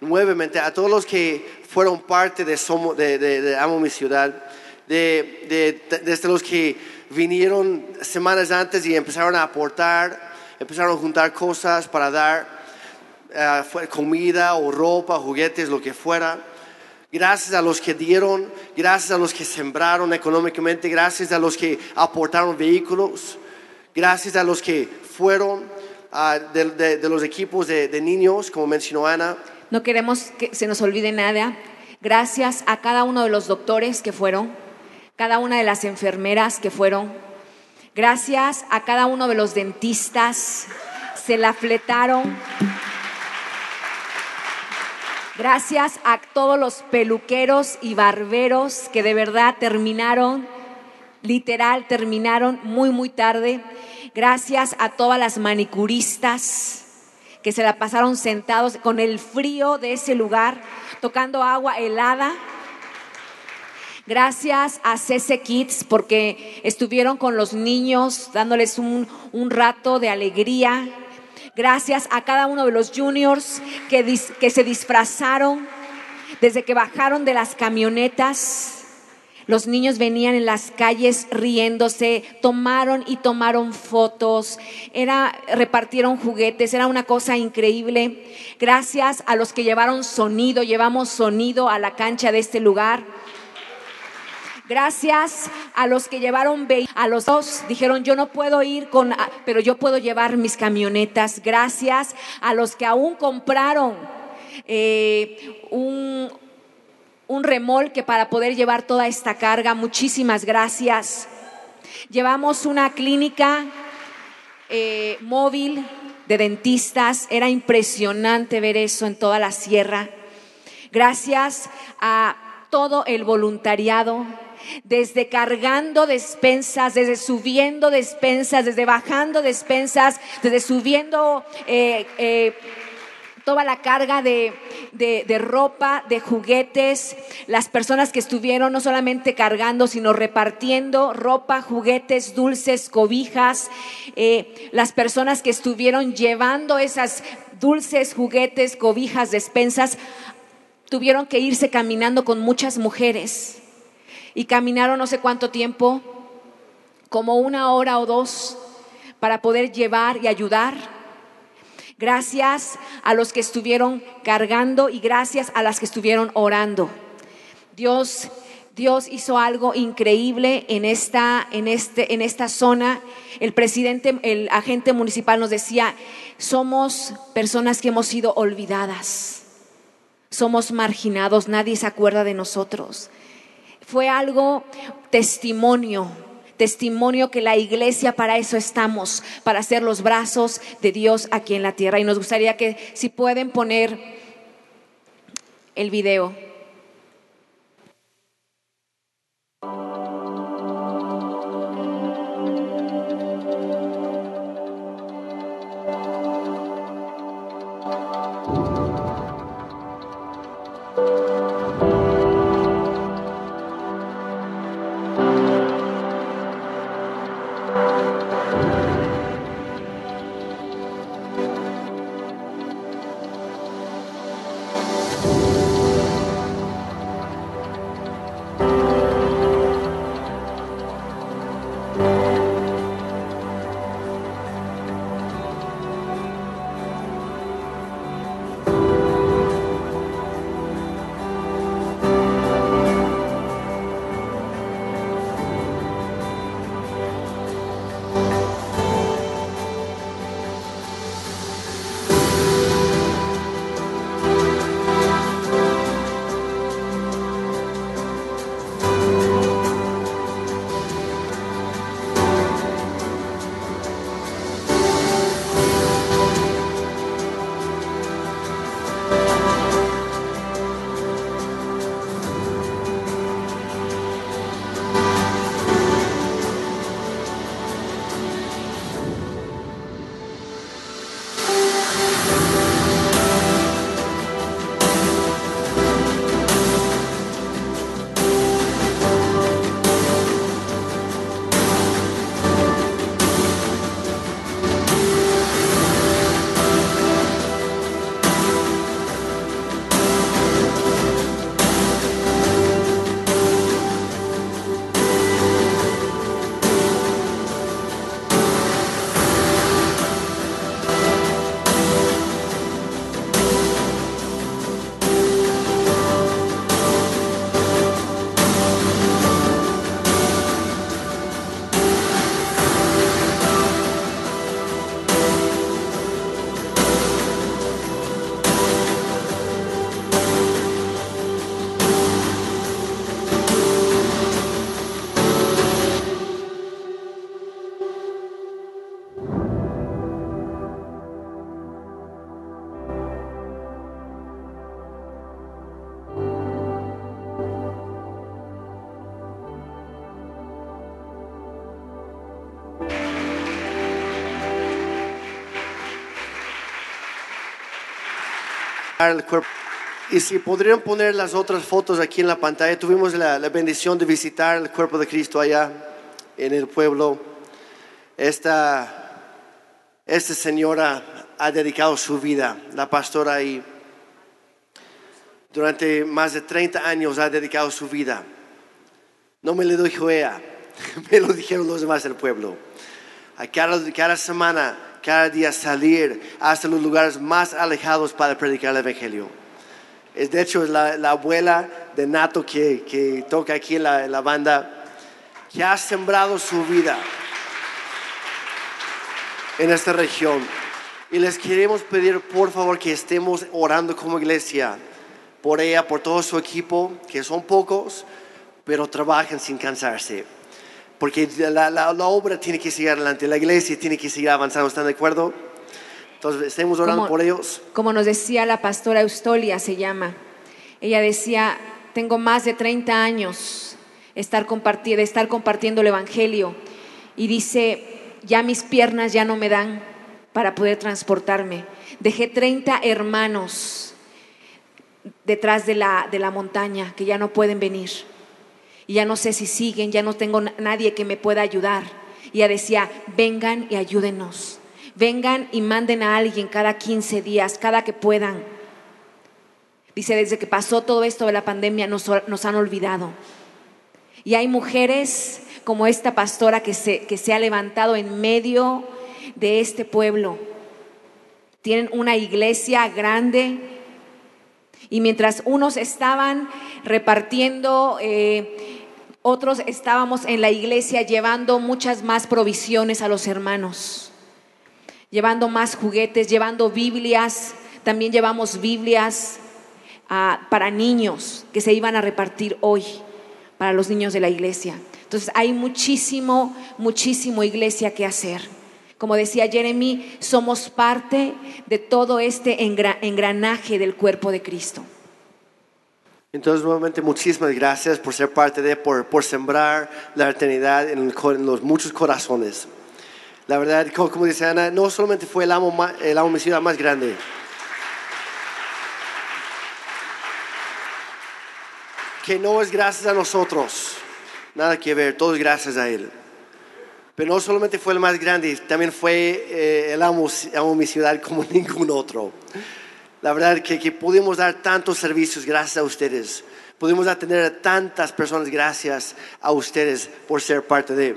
nuevamente a todos los que fueron parte de, Somo- de, de- de Amo Mi Ciudad, de, de- desde los que vinieron semanas antes y empezaron a aportar, empezaron a juntar cosas para dar fue comida o ropa, juguetes, lo que fuera. Gracias a los que dieron, gracias a los que sembraron económicamente, gracias a los que aportaron vehículos, gracias a los que fueron ah, de, de- de los equipos de, de niños, como mencionó Ana. No queremos que se nos olvide nada. Gracias a cada uno de los doctores que fueron, cada una de las enfermeras que fueron. Gracias a cada uno de los dentistas. Se la fletaron. Gracias a todos los peluqueros y barberos que de verdad terminaron, literal, terminaron muy, muy tarde. Gracias a todas las manicuristas que se la pasaron sentados con el frío de ese lugar, tocando agua helada. Gracias a CC Kids porque estuvieron con los niños dándoles un, un rato de alegría. Gracias a cada uno de los juniors que, se disfrazaron desde que bajaron de las camionetas. Los niños venían en las calles riéndose, tomaron y tomaron fotos, era, repartieron juguetes, era una cosa increíble. Gracias a los que llevaron sonido, llevamos sonido a la cancha de este lugar. Gracias a los que llevaron a los dos dijeron yo no puedo ir con, pero yo puedo llevar mis camionetas. Gracias a los que aún compraron eh, un, un remolque para poder llevar toda esta carga. Muchísimas gracias. Llevamos una clínica eh, móvil de dentistas. Era impresionante ver eso en toda la sierra. Gracias a todo el voluntariado, desde cargando despensas, desde subiendo despensas, desde bajando despensas, desde subiendo eh, eh, toda la carga de, ropa, de juguetes, las personas que estuvieron no solamente cargando, sino repartiendo ropa, juguetes, dulces, cobijas, eh, las personas que estuvieron llevando esas dulces, juguetes, cobijas, despensas, tuvieron que irse caminando con muchas mujeres y caminaron no sé cuánto tiempo, como una hora o dos, para poder llevar y ayudar Gracias a los que estuvieron cargando y gracias a las que estuvieron orando. Dios Dios hizo algo increíble en esta, en, este, en esta zona. El presidente, el agente municipal nos decía, somos personas que hemos sido olvidadas, somos marginados, nadie se acuerda de nosotros. Fue algo testimonio testimonio que la iglesia para eso estamos, para ser los brazos de Dios aquí en la tierra. Y nos gustaría que si pueden poner el video. Y si podrían poner las otras fotos aquí en la pantalla, tuvimos la, bendición de visitar el cuerpo de Cristo allá en el pueblo. Esta, esta señora ha dedicado su vida, la pastora ahí, durante más de 30 años ha dedicado su vida. No me lo dijo ella, me lo dijeron los demás del pueblo. Cada, cada semana cada día salir hasta los lugares más alejados para predicar el Evangelio. Es de hecho la, la abuela de Nato que, toca aquí en la, la banda, que ha sembrado su vida en esta región. Y les queremos pedir por favor que estemos orando como iglesia por ella, por todo su equipo, que son pocos, pero trabajan sin cansarse. Porque la, la- la obra tiene que seguir adelante, la iglesia tiene que seguir avanzando, ¿están de acuerdo? Entonces, estemos orando Como- por ellos. Como nos decía la pastora Eustolia, se llama. Ella decía, tengo más de 30 años estar de estar compartiendo el Evangelio. Y dice, ya mis piernas ya no me dan para poder transportarme. Dejé 30 hermanos detrás de la, de la montaña que ya no pueden venir. Y ya no sé si siguen, ya no tengo na- nadie que me pueda ayudar. Y ella decía, vengan y ayúdenos. Vengan y manden a alguien cada 15 días, cada que puedan. Dice, desde que pasó todo esto de la pandemia nos, han olvidado. Y hay mujeres como esta pastora que se, que se ha levantado en medio de este pueblo. Tienen una iglesia grande, y mientras unos estaban repartiendo, eh, otros estábamos en la iglesia llevando muchas más provisiones a los hermanos, llevando más juguetes, llevando Biblias, también llevamos Biblias ah, para niños que se iban a repartir hoy para los niños de la iglesia. Entonces hay muchísimo, muchísimo iglesia que hacer. Como decía Jeremy, somos parte de todo este engra- engranaje del cuerpo de Cristo. Entonces, nuevamente, muchísimas gracias por ser parte de, por, por sembrar la eternidad en, el en los muchos corazones. La verdad, co- como dice Ana, no solamente fue el amo, el amo de mi ciudad más grande, que no es gracias a nosotros, nada que ver, todo es gracias a Él. Pero no solamente fue el más grande, también fue eh, el amo, amo mi ciudad como ningún otro. La verdad que, que pudimos dar tantos servicios gracias a ustedes. Pudimos atender a tantas personas gracias a ustedes por ser parte de.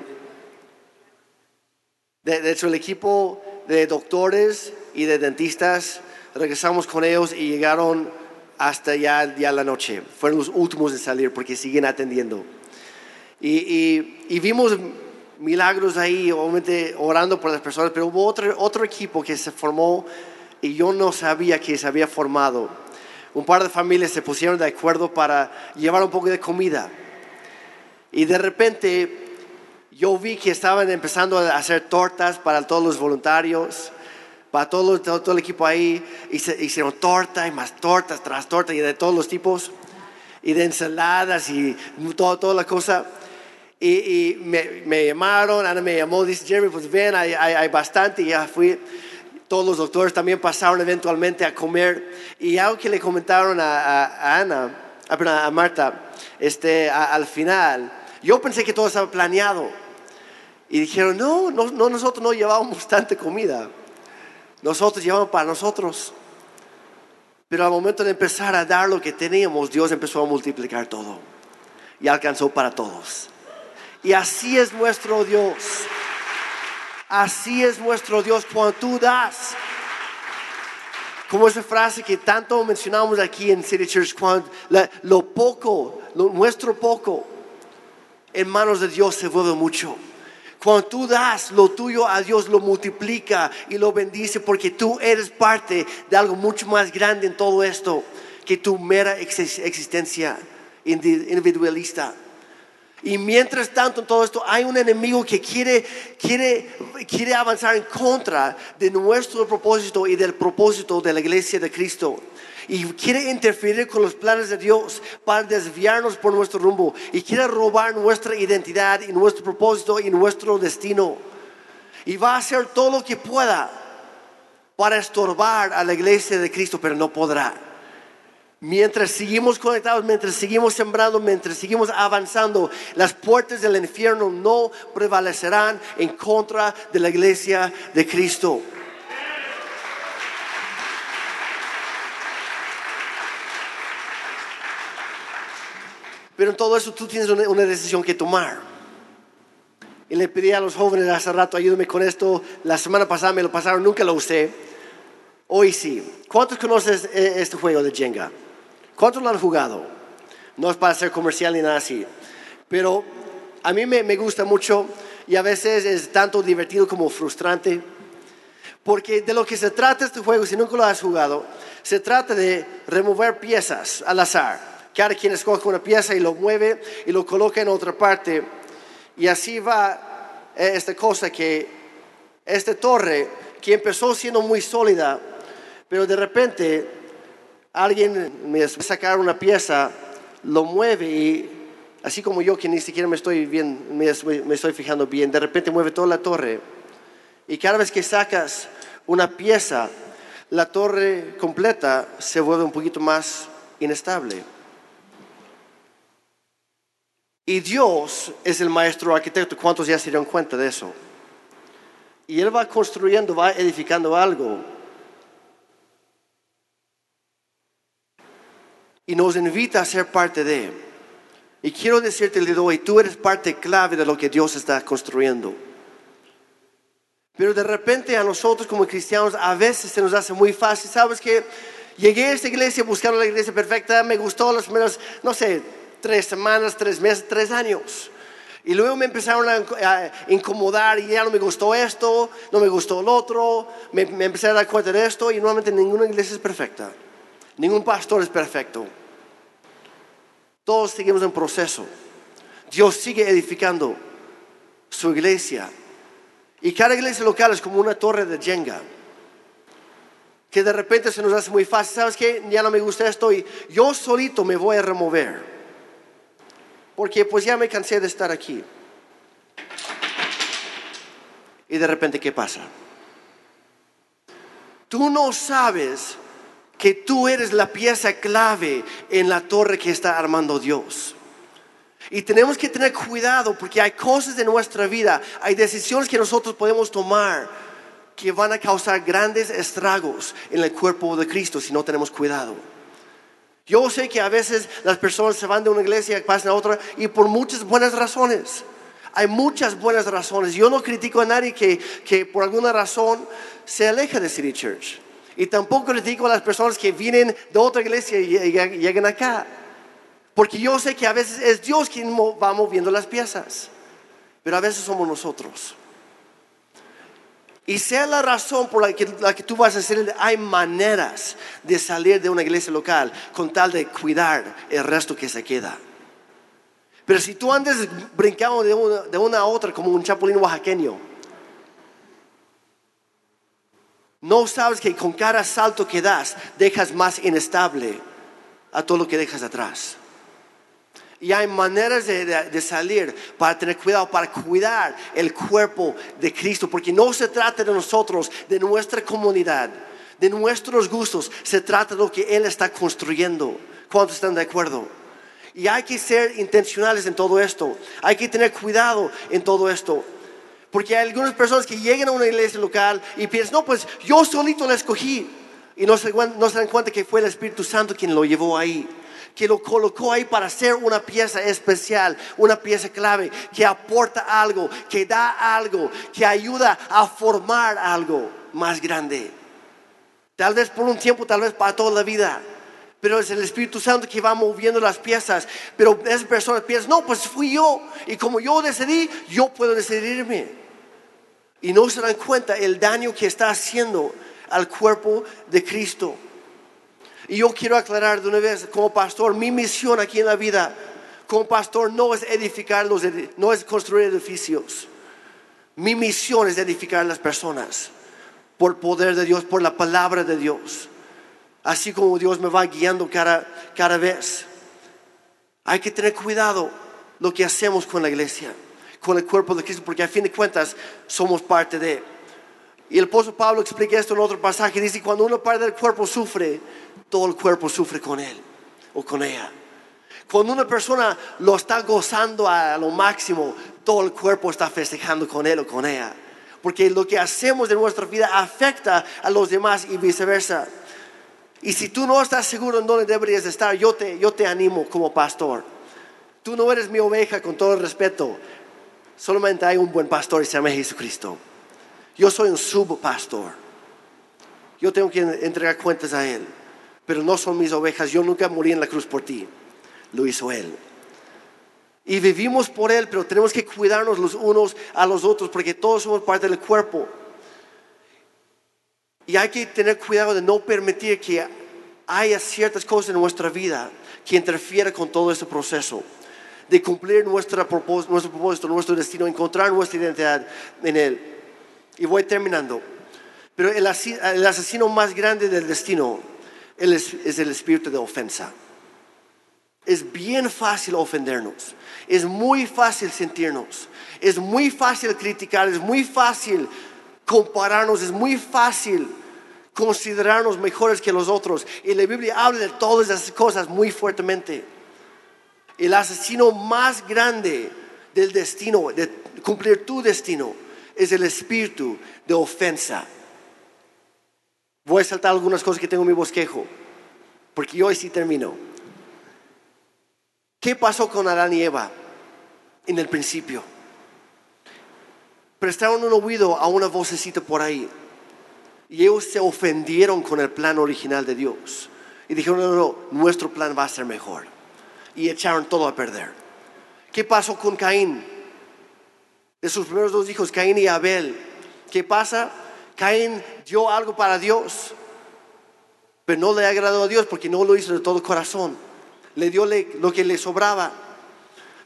De, de hecho, el equipo de doctores y de dentistas, regresamos con ellos y llegaron hasta ya, ya la noche. Fueron los últimos en salir porque siguen atendiendo. Y, y- y vimos milagros ahí, obviamente orando por las personas, pero hubo otro, otro equipo que se formó y yo no sabía que se había formado. Un par de familias se pusieron de acuerdo para llevar un poco de comida. Y de repente yo vi que estaban empezando a hacer tortas para todos los voluntarios, para todo, todo, todo el equipo ahí. Y se, hicieron torta y más tortas tras tortas y de todos los tipos. Y de ensaladas y todo, toda la cosa. Y, y me, me llamaron, Ana me llamó, dice Jeremy, pues ven, hay, hay, hay bastante. Y ya fui. Todos los doctores también pasaron eventualmente a comer. Y algo que le comentaron a, Ana, a, perdón, a Marta, este, al final, yo pensé que todo estaba planeado. Y dijeron, no, no, no, nosotros no llevábamos tanta comida. Nosotros llevamos para nosotros. Pero al momento de empezar a dar lo que teníamos, Dios empezó a multiplicar todo. Y alcanzó para todos. Y así es nuestro Dios. Así es nuestro Dios cuando tú das. Como esa frase que tanto mencionamos aquí en City Church, lo poco, lo- nuestro poco, en manos de Dios se vuelve mucho. Cuando tú das lo tuyo a Dios, lo multiplica y lo bendice porque tú eres parte de algo mucho más grande en todo esto que tu mera ex- existencia indi- individualista. Y mientras tanto en todo esto hay un enemigo que quiere, quiere, quiere avanzar en contra de nuestro propósito y del propósito de la iglesia de Cristo. Y quiere interferir con los planes de Dios para desviarnos por nuestro rumbo. Y quiere robar nuestra identidad y nuestro propósito y nuestro destino. Y va a hacer todo lo que pueda para estorbar a la iglesia de Cristo, pero no podrá. Mientras seguimos conectados, mientras seguimos sembrando, mientras seguimos avanzando, las puertas del infierno no prevalecerán en contra de la iglesia de Cristo. Pero en todo eso tú tienes una, decisión que tomar. Y le pedí a los jóvenes hace rato, ayúdame con esto. La semana pasada me lo pasaron, nunca lo usé. Hoy sí. ¿Cuántos conocen eh, este juego de Jenga? ¿Cuántos lo han jugado? No es para hacer comercial ni nada así. Pero a mí me, me gusta mucho y a veces es tanto divertido como frustrante. Porque de lo que se trata este juego, si nunca lo has jugado, se trata de remover piezas al azar. Cada quien escoge una pieza y lo mueve y lo coloca en otra parte. Y así va eh, esta cosa que esta torre, que empezó siendo muy sólida, pero de repente alguien me sacar una pieza, lo mueve y así como yo que ni siquiera me estoy bien, me estoy fijando bien, de repente mueve toda la torre. Y cada vez que sacas una pieza, la torre completa se vuelve un poquito más inestable. Y Dios es el maestro arquitecto. ¿Cuántos ya se dieron cuenta de eso? Y Él va construyendo, va edificando algo. Y nos invita a ser parte de. Y quiero decirte el hoy, tú eres parte clave de lo que Dios está construyendo. Pero de repente a nosotros como cristianos a veces se nos hace muy fácil. ¿Sabes que Llegué a esta iglesia buscando la iglesia perfecta, me gustó las primeras, no sé, tres semanas, tres meses, tres años. Y luego me empezaron a, incomodar y ya no me gustó esto, no me gustó el otro, me, me empecé a dar cuenta de esto y normalmente ninguna iglesia es perfecta, ningún pastor es perfecto. Todos seguimos en proceso. Dios sigue edificando su iglesia y cada iglesia local es como una torre de Jenga. Que de repente se nos hace muy fácil. ¿Sabes qué? Ya no me gusta esto y yo solito me voy a remover. Porque pues ya me cansé de estar aquí. Y de repente, ¿qué pasa? Tú no sabes que tú eres la pieza clave en la torre que está armando Dios. Y tenemos que tener cuidado porque hay cosas de nuestra vida, hay decisiones que nosotros podemos tomar que van a causar grandes estragos en el cuerpo de Cristo si no tenemos cuidado. Yo sé que a veces las personas se van de una iglesia y pasan a otra y por muchas buenas razones. Hay muchas buenas razones. Yo no critico a nadie que, que por alguna razón se aleja de City Church. Y tampoco critico a las personas que vienen de otra iglesia y llegan acá. Porque yo sé que a veces es Dios quien va moviendo las piezas, pero a veces somos nosotros. Y sea la razón por la que, la que tú vas a hacer, hay maneras de salir de una iglesia local con tal de cuidar el resto que se queda. Pero si tú andes brincando de una, de una a otra como un chapulín oaxaqueño, no sabes que con cada salto que das dejas más inestable a todo lo que dejas atrás. Y hay maneras de, salir para tener cuidado, para cuidar el cuerpo de Cristo, porque no se trata de nosotros, de nuestra comunidad, de nuestros gustos, se trata de lo que Él está construyendo. ¿Cuántos están de acuerdo? Y hay que ser intencionales en todo esto, hay que tener cuidado en todo esto. Porque hay algunas personas que llegan a una iglesia local y piensan, no, pues yo solito la escogí. Y no se, dan cuenta que fue el Espíritu Santo quien lo llevó ahí que lo colocó ahí para ser una pieza especial, una pieza clave, que aporta algo, que da algo, que ayuda a formar algo más grande. Tal vez por un tiempo, tal vez para toda la vida. Pero es el Espíritu Santo que va moviendo las piezas. Pero esas personas piensan, no, pues fui yo. Y como yo decidí, yo puedo decidirme. Y no se dan cuenta el daño que está haciendo al cuerpo de Cristo. Y yo quiero aclarar de una vez, como pastor, mi misión aquí en la vida, como pastor, no es edificar los, no es construir edificios. Mi misión es edificar a las personas por poder de Dios, por la palabra de Dios. Así como Dios me va guiando cada, cada vez. Hay que tener cuidado lo que hacemos con la iglesia, con el cuerpo de Cristo, porque a fin de cuentas somos parte de. Y el apóstol Pablo explica esto en otro pasaje. Dice, cuando una parte del cuerpo sufre, todo el cuerpo sufre con él o con ella. Cuando una persona lo está gozando a lo máximo, todo el cuerpo está festejando con él o con ella. Porque lo que hacemos en nuestra vida afecta a los demás y viceversa. Y si tú no estás seguro en dónde deberías estar, yo te, yo te animo como pastor. Tú no eres mi oveja con todo el respeto. Solamente hay un buen pastor y se llama Jesucristo. Yo soy un subpastor. Yo tengo que entregar cuentas a Él pero no son mis ovejas. Yo nunca morí en la cruz por ti. Lo hizo Él. Y vivimos por Él, pero tenemos que cuidarnos los unos a los otros porque todos somos parte del cuerpo. Y hay que tener cuidado de no permitir que haya ciertas cosas en nuestra vida que interfieran con todo ese proceso de cumplir nuestro propósito, nuestro destino, encontrar nuestra identidad en Él. Y voy terminando. Pero el, asesino más grande del destino es, es el espíritu de ofensa. Es bien fácil ofendernos. Es muy fácil sentirnos. Es muy fácil criticar. Es muy fácil compararnos. Es muy fácil considerarnos mejores que los otros. Y la Biblia habla de todas esas cosas muy fuertemente. El asesino más grande del destino, de cumplir tu destino, es el espíritu de ofensa. Voy a saltar algunas cosas que tengo en mi bosquejo, porque hoy sí termino. ¿Qué pasó con Adán y Eva en el principio? Prestaron un oído a una vocecita por ahí. Y ellos se ofendieron con el plan original de Dios. Y dijeron, no, no, nuestro plan va a ser mejor. Y echaron todo a perder. ¿Qué pasó con Caín? De sus primeros dos hijos, Caín y Abel. ¿Qué pasa? Caín dio algo para Dios, pero no le agradó a Dios porque no lo hizo de todo corazón. Le dio lo que le sobraba.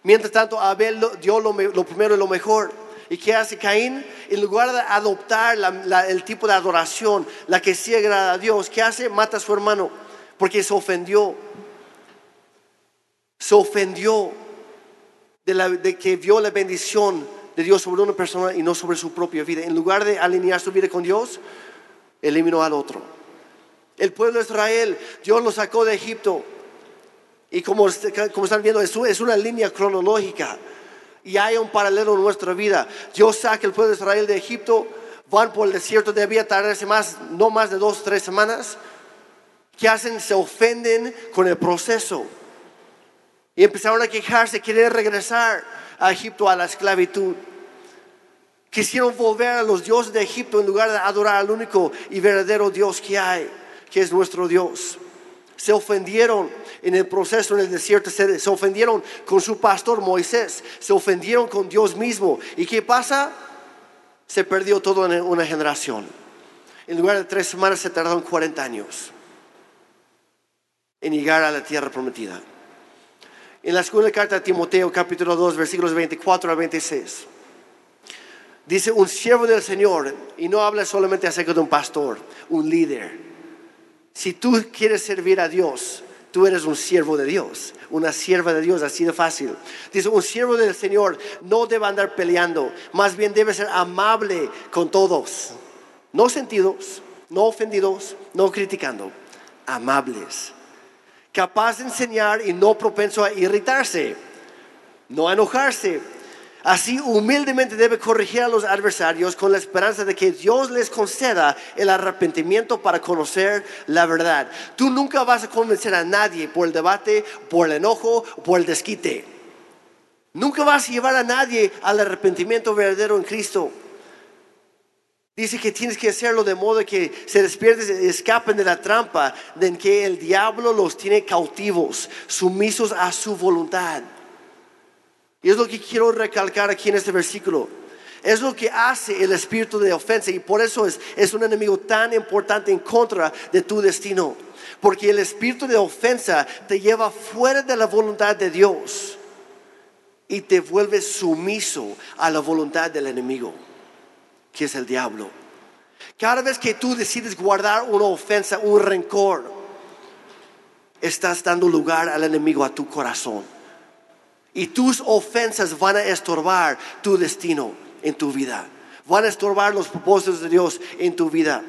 Mientras tanto, Abel dio lo, me- lo primero y lo mejor. ¿Y qué hace Caín? En lugar de adoptar el tipo de adoración, la que sí agrada a Dios, ¿qué hace? Mata a su hermano porque se ofendió. Se ofendió de, que vio la bendición de Dios sobre una persona y no sobre su propia vida. En lugar de alinear su vida con Dios, eliminó al otro. El pueblo de Israel, Dios lo sacó de Egipto. Y como, como están viendo, es una línea cronológica. Y hay un paralelo en nuestra vida. Dios saca el pueblo de Israel de Egipto, van por el desierto, debía tardarse más, no más de dos, tres semanas. ¿Qué hacen? Se ofenden con el proceso. Y empezaron a quejarse, querer regresar a Egipto a la esclavitud. Quisieron volver a los dioses de Egipto en lugar de adorar al único y verdadero Dios que hay, que es nuestro Dios. Se ofendieron en el proceso en el desierto, se, ofendieron con su pastor Moisés, se ofendieron con Dios mismo. ¿Y qué pasa? Se perdió todo en una generación. En lugar de tres semanas se tardaron 40 años en llegar a la tierra prometida. En la segunda carta de Timoteo, capítulo 2, versículos 24 al 26. Dice, un siervo del Señor, y no habla solamente acerca de un pastor, un líder. Si tú quieres servir a Dios, tú eres un siervo de Dios, una sierva de Dios, así de fácil. Dice, un siervo del Señor no debe andar peleando, más bien debe ser amable con todos. No sentidos, no ofendidos, no criticando, amables capaz de enseñar y no propenso a irritarse, no a enojarse. Así humildemente debe corregir a los adversarios con la esperanza de que Dios les conceda el arrepentimiento para conocer la verdad. Tú nunca vas a convencer a nadie por el debate, por el enojo, por el desquite. Nunca vas a llevar a nadie al arrepentimiento verdadero en Cristo. Dice que tienes que hacerlo de modo que se despierten, escapen de la trampa de que el diablo los tiene cautivos, sumisos a su voluntad. Y es lo que quiero recalcar aquí en este versículo. Es lo que hace el espíritu de ofensa y por eso es, es un enemigo tan importante en contra de tu destino. Porque el espíritu de ofensa te lleva fuera de la voluntad de Dios y te vuelve sumiso a la voluntad del enemigo que es el diablo. Cada vez que tú decides guardar una ofensa, un rencor, estás dando lugar al enemigo a tu corazón. Y tus ofensas van a estorbar tu destino en tu vida. Van a estorbar los propósitos de Dios en tu vida.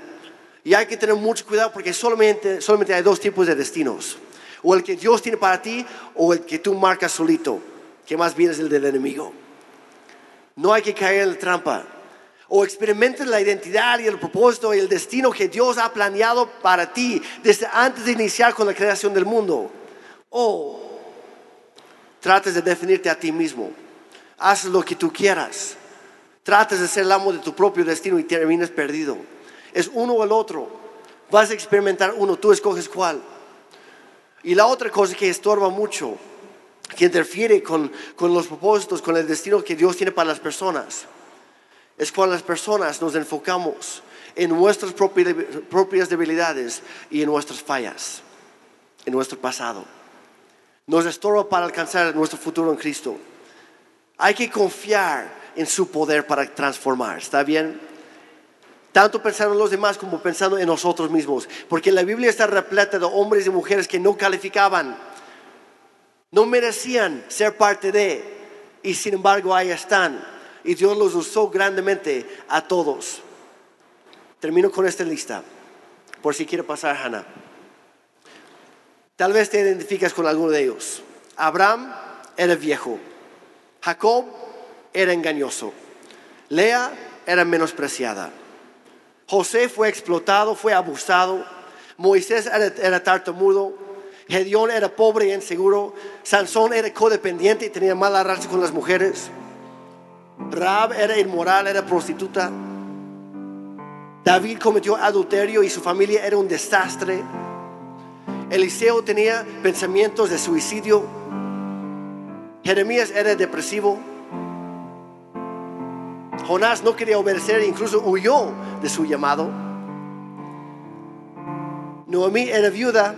Y hay que tener mucho cuidado porque solamente, solamente hay dos tipos de destinos. O el que Dios tiene para ti o el que tú marcas solito, que más bien es el del enemigo. No hay que caer en la trampa o experimentes la identidad y el propósito y el destino que Dios ha planeado para ti desde antes de iniciar con la creación del mundo. O trates de definirte a ti mismo. Haces lo que tú quieras. Trates de ser el amo de tu propio destino y termines perdido. Es uno o el otro. Vas a experimentar uno, tú escoges cuál. Y la otra cosa que estorba mucho, que interfiere con, con los propósitos, con el destino que Dios tiene para las personas, es cuando las personas nos enfocamos en nuestras propi- propias debilidades y en nuestras fallas, en nuestro pasado. Nos estorba para alcanzar nuestro futuro en Cristo. Hay que confiar en su poder para transformar, ¿está bien? Tanto pensando en los demás como pensando en nosotros mismos. Porque la Biblia está repleta de hombres y mujeres que no calificaban, no merecían ser parte de, y sin embargo ahí están. Y Dios los usó grandemente a todos. Termino con esta lista, por si quiere pasar, Hannah. Tal vez te identificas con alguno de ellos. Abraham era viejo. Jacob era engañoso. Lea era menospreciada. José fue explotado, fue abusado. Moisés era, era tartamudo. Gedeón era pobre y inseguro. Sansón era codependiente y tenía mala raza con las mujeres. Rab era inmoral, era prostituta. David cometió adulterio y su familia era un desastre. Eliseo tenía pensamientos de suicidio. Jeremías era depresivo. Jonás no quería obedecer, incluso huyó de su llamado. Noemí era viuda.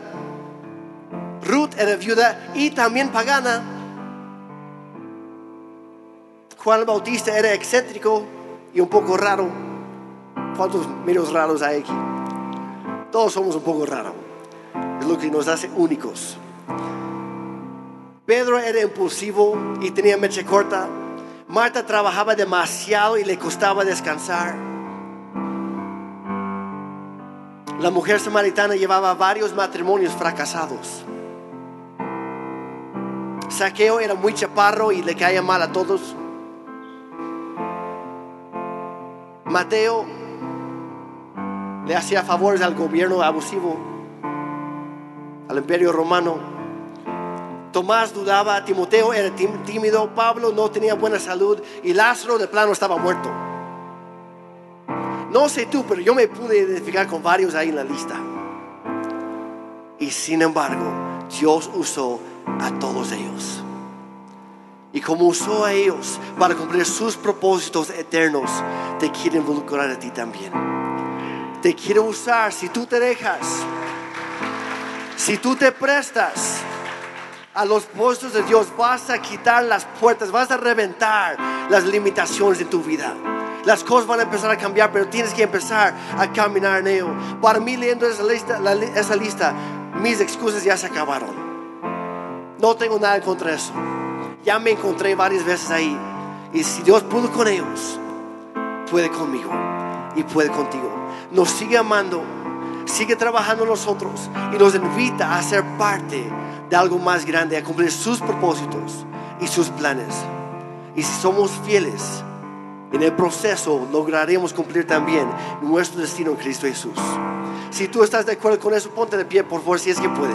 Ruth era viuda y también pagana. Juan Bautista era excéntrico y un poco raro. ¿Cuántos medios raros hay aquí? Todos somos un poco raros. Es lo que nos hace únicos. Pedro era impulsivo y tenía mecha corta. Marta trabajaba demasiado y le costaba descansar. La mujer samaritana llevaba varios matrimonios fracasados. Saqueo era muy chaparro y le caía mal a todos. Mateo le hacía favores al gobierno abusivo, al imperio romano. Tomás dudaba, Timoteo era tím- tímido, Pablo no tenía buena salud y Lázaro de plano estaba muerto. No sé tú, pero yo me pude identificar con varios ahí en la lista. Y sin embargo, Dios usó a todos ellos. Y como usó a ellos para cumplir sus propósitos eternos, te quiere involucrar a ti también. Te quiere usar si tú te dejas, si tú te prestas a los puestos de Dios, vas a quitar las puertas, vas a reventar las limitaciones de tu vida. Las cosas van a empezar a cambiar, pero tienes que empezar a caminar en ello. Para mí, leyendo esa lista, la esa lista mis excusas ya se acabaron. No tengo nada contra eso. Ya me encontré varias veces ahí. Y si Dios pudo con ellos, puede conmigo y puede contigo. Nos sigue amando, sigue trabajando nosotros y nos invita a ser parte de algo más grande, a cumplir sus propósitos y sus planes. Y si somos fieles, en el proceso lograremos cumplir también nuestro destino en Cristo Jesús. Si tú estás de acuerdo con eso, ponte de pie, por favor, si es que puedes.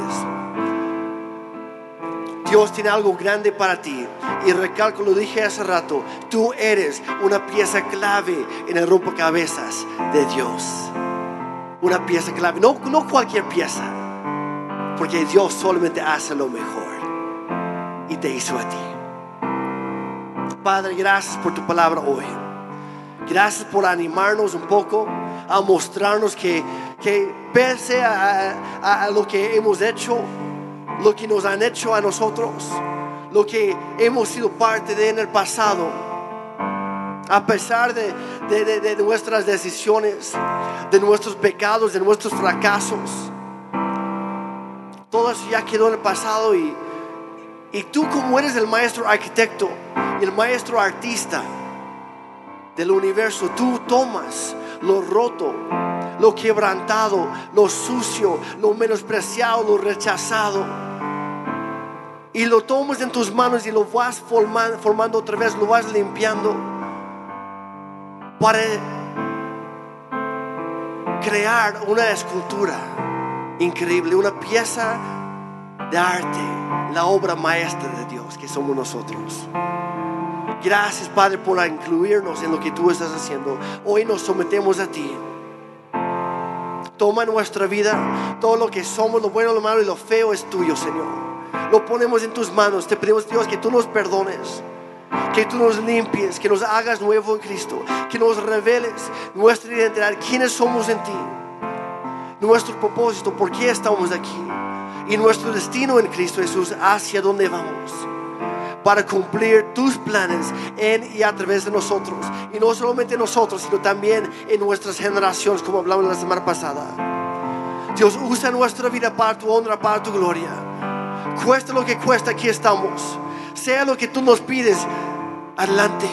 Dios tiene algo grande para ti. Y recalco, lo dije hace rato, tú eres una pieza clave en el rompecabezas de Dios. Una pieza clave, no, no cualquier pieza, porque Dios solamente hace lo mejor y te hizo a ti. Padre, gracias por tu palabra hoy. Gracias por animarnos un poco, a mostrarnos que, que pese a, a- a lo que hemos hecho, lo que nos han hecho a nosotros, lo que hemos sido parte de en el pasado, a pesar de, de- de- nuestras decisiones, de nuestros pecados, de nuestros fracasos, todo eso ya quedó en el pasado y, y tú como eres el maestro arquitecto el maestro artista del universo, tú tomas lo roto, lo quebrantado, lo sucio, lo menospreciado, lo rechazado. Y lo tomas en tus manos y lo vas forman- formando otra vez, lo vas limpiando para crear una escultura increíble, una pieza de arte, la obra maestra de Dios que somos nosotros. Gracias Padre por incluirnos en lo que tú estás haciendo. Hoy nos sometemos a ti. Toma nuestra vida, todo lo que somos, lo bueno, lo malo y lo feo es tuyo, Señor. Lo ponemos en tus manos. Te pedimos, Dios, que tú nos perdones. Que tú nos limpies, que nos hagas nuevo en Cristo, que nos reveles nuestra identidad, quiénes somos en ti, nuestro propósito, por qué estamos aquí y nuestro destino en Cristo Jesús, hacia dónde vamos para cumplir tus planes en y a través de nosotros. Y no solamente nosotros, sino también en nuestras generaciones, como hablamos la semana pasada. Dios usa nuestra vida para tu honra, para tu gloria. Cuesta lo que cuesta, aquí estamos. Sea lo que tú nos pides, adelante.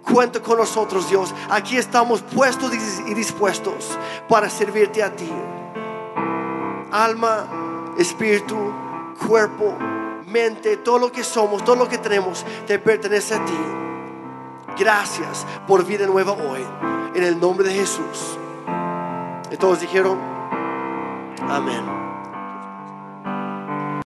Cuenta con nosotros, Dios. Aquí estamos puestos y dispuestos para servirte a ti. Alma, espíritu, cuerpo mente, todo lo que somos, todo lo que tenemos, te pertenece a ti. Gracias por vida nueva hoy, en el nombre de Jesús. Y todos dijeron, amén.